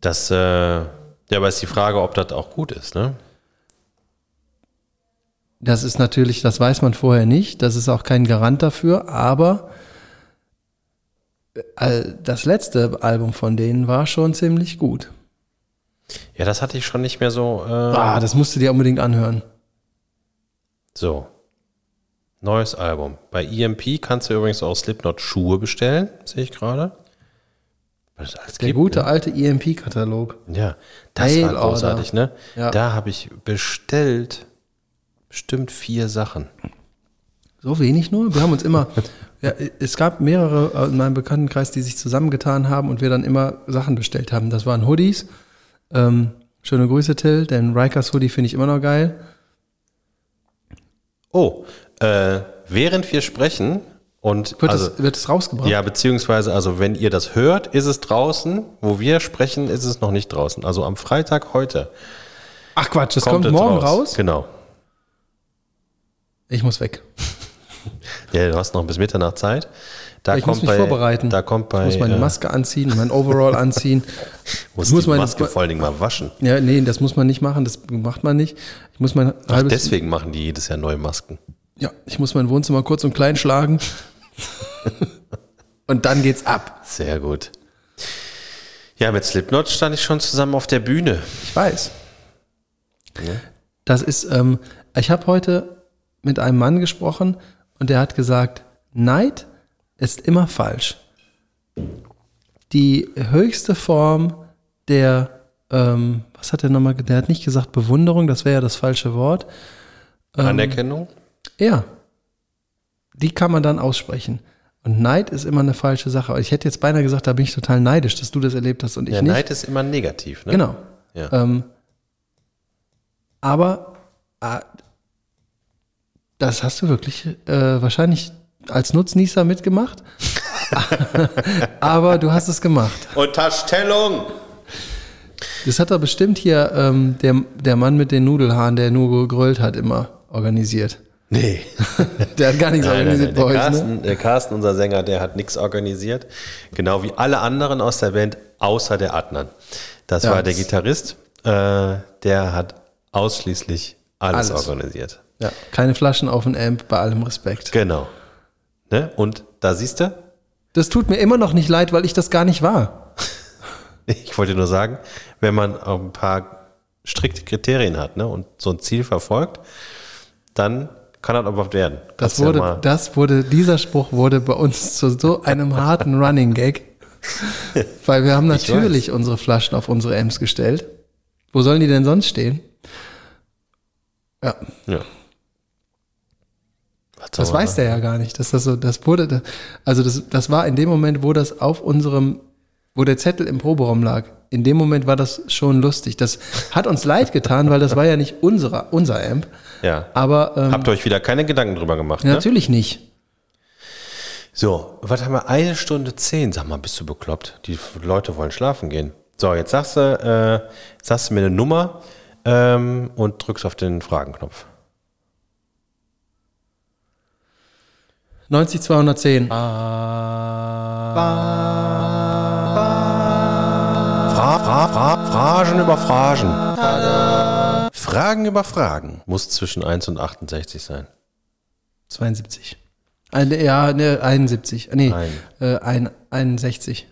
Das, äh, ja, aber ist die Frage, ob das auch gut ist, ne? Das ist natürlich, das weiß man vorher nicht. Das ist auch kein Garant dafür, aber äh, das letzte Album von denen war schon ziemlich gut. Ja, das hatte ich schon nicht mehr so. Äh, Ah, das musst du dir unbedingt anhören. So. Neues Album. Bei EMP kannst du übrigens auch Slipknot Schuhe bestellen, sehe ich gerade. Der gibt, gute ne? alte EMP-Katalog. Ja, das Mail war großartig, ne? Ja. Da habe ich bestellt bestimmt vier Sachen. So wenig nur? Wir haben uns immer, ja, es gab mehrere äh, in meinem Bekanntenkreis, die sich zusammengetan haben und wir dann immer Sachen bestellt haben. Das waren Hoodies. Ähm, schöne Grüße, Till, denn Rikers Hoodie finde ich immer noch geil. Oh, äh, während wir sprechen und Wird, also, es, wird es rausgebracht? ja, beziehungsweise, also wenn ihr das hört, ist es draußen. Wo wir sprechen, ist es noch nicht draußen. Also am Freitag heute Ach Quatsch, das kommt, es morgen raus. Genau. Ich muss weg. Ja, du hast noch bis Mitternacht Zeit. Da ich muss mich bei, vorbereiten. Da kommt bei. ich muss meine äh, Maske anziehen, mein Overall anziehen. muss muss die meine- Maske vor allen Dingen mal waschen. Ja, nee, das muss man nicht machen, das macht man nicht. Ich muss mein Ach, halbes, deswegen machen die jedes Jahr neue Masken. ja, ich muss mein Wohnzimmer kurz und klein schlagen. und dann geht's ab. Sehr gut. Ja, mit Slipknot stand ich schon zusammen auf der Bühne. Ich weiß. Das ist, ähm, ich habe heute mit einem Mann gesprochen und der hat gesagt, Neid ist immer falsch. Die höchste Form der, ähm, was hat er nochmal, der hat nicht gesagt Bewunderung, das wäre ja das falsche Wort. Ähm, Anerkennung? Ja. Die kann man dann aussprechen. Und Neid ist immer eine falsche Sache. Ich hätte jetzt beinahe gesagt, da bin ich total neidisch, dass du das erlebt hast und ich Ja, nicht. Neid ist immer negativ, ne? Genau. Ja. Ähm, aber äh, das hast du wirklich äh, wahrscheinlich als Nutznießer mitgemacht. aber du hast es gemacht. Unterstellung! Das hat er bestimmt hier ähm, der, der Mann mit den Nudelhaaren, der nur gegrölt hat, immer organisiert. Nee. Der hat gar nichts Nein, nein, organisiert nein. Der, bei euch, ne? Carsten, der Carsten, unser Sänger, der hat nichts organisiert. Genau wie alle anderen aus der Band, außer der Adnan. Das Ja, war der Gitarrist. Äh, der hat ausschließlich alles, Alles. organisiert. Ja, keine Flaschen auf den Amp, bei allem Respekt. Genau. Ne? Und da siehst du, Das tut mir immer noch nicht leid, weil ich das gar nicht war. ich wollte nur sagen, wenn man auch ein paar strikte Kriterien hat ne, und so ein Ziel verfolgt, dann kann das aber werden. Das Kannst ja wurde, mal- das wurde, dieser Spruch wurde bei uns zu so einem harten Running Gag. Weil wir haben Ich natürlich unsere Flaschen auf unsere Amps gestellt. Wo sollen die denn sonst stehen? Ja, ja. Was das weiß der ja gar nicht. Dass das so, das wurde, also das, das war in dem Moment, wo das auf unserem, wo der Zettel im Proberaum lag. In dem Moment war das schon lustig. Das hat uns leid getan, weil das war ja nicht unsere, unser Amp. Ja. Aber ähm, Habt ihr euch wieder keine Gedanken drüber gemacht, ne? natürlich nicht. So, was haben wir? Eine Stunde zehn. Sag mal, bist du bekloppt? Die Leute wollen schlafen gehen. So, jetzt sagst du, äh, sagst du mir eine Nummer ähm, und drückst auf den Fragenknopf. 90 210. Fra, fra, fra, Phrasen über Phrasen. Fragen über Fragen. Muss zwischen 1 und 68 sein. 72. Ein, ja, ne, 71. Nee, Nein. äh, ein, 61.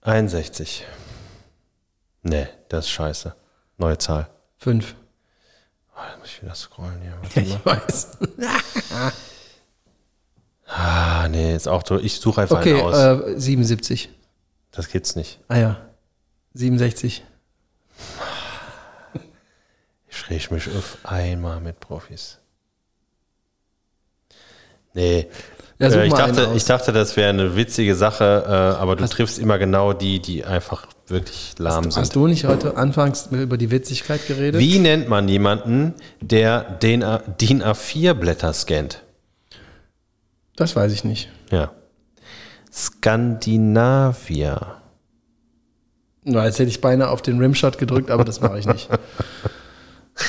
61. Nee, das ist scheiße. Neue Zahl. 5. Oh, jetzt muss ich wieder scrollen hier. Warte mal. weiß. Ah, nee, ist auch so. Ich suche einfach Okay, einen aus. äh, 77. das geht's nicht. Ah ja. 67. Ich reg mich auf einmal mit Profis. Nee. Ja, äh, ich, dachte, ich dachte, das wäre eine witzige Sache, äh, aber du triffst immer genau die, die einfach wirklich lahm sind. Hast du nicht heute anfangs über die Witzigkeit geredet? Wie nennt man jemanden, der den DIN A4-Blätter scannt? Das weiß ich nicht. Ja. Skandinavier. Na, jetzt hätte ich beinahe auf den Rimshot gedrückt, aber das mache ich nicht.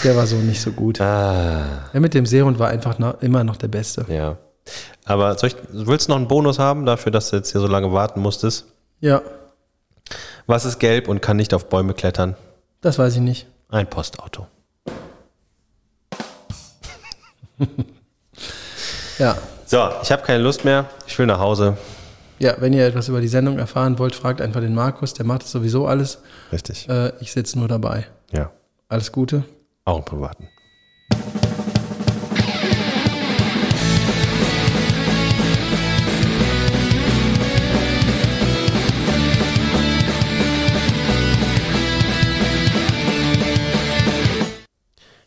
Der war so nicht so gut. Ah, Der mit dem Seehund war einfach noch, immer noch der Beste. ja. Aber soll ich, willst du noch einen Bonus haben dafür, dass du jetzt hier so lange warten musstest? Ja, Was ist gelb und kann nicht auf Bäume klettern? das weiß ich nicht. Ein Postauto. Ja. So, ich habe keine Lust mehr. Ich will nach Hause. Ja, wenn ihr etwas über die Sendung erfahren wollt, fragt einfach den Markus, der macht sowieso alles. Richtig. Äh, ich sitze nur dabei. Ja. Alles Gute. Auch im Privaten.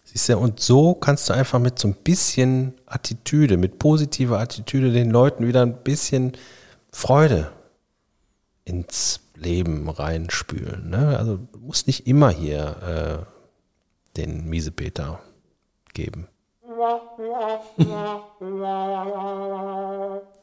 Siehst du, und so kannst du einfach mit so ein bisschen Attitüde, mit positiver Attitüde den Leuten wieder ein bisschen Freude ins Leben reinspülen. Ne? Also du musst nicht immer hier äh, den Miesepeter geben.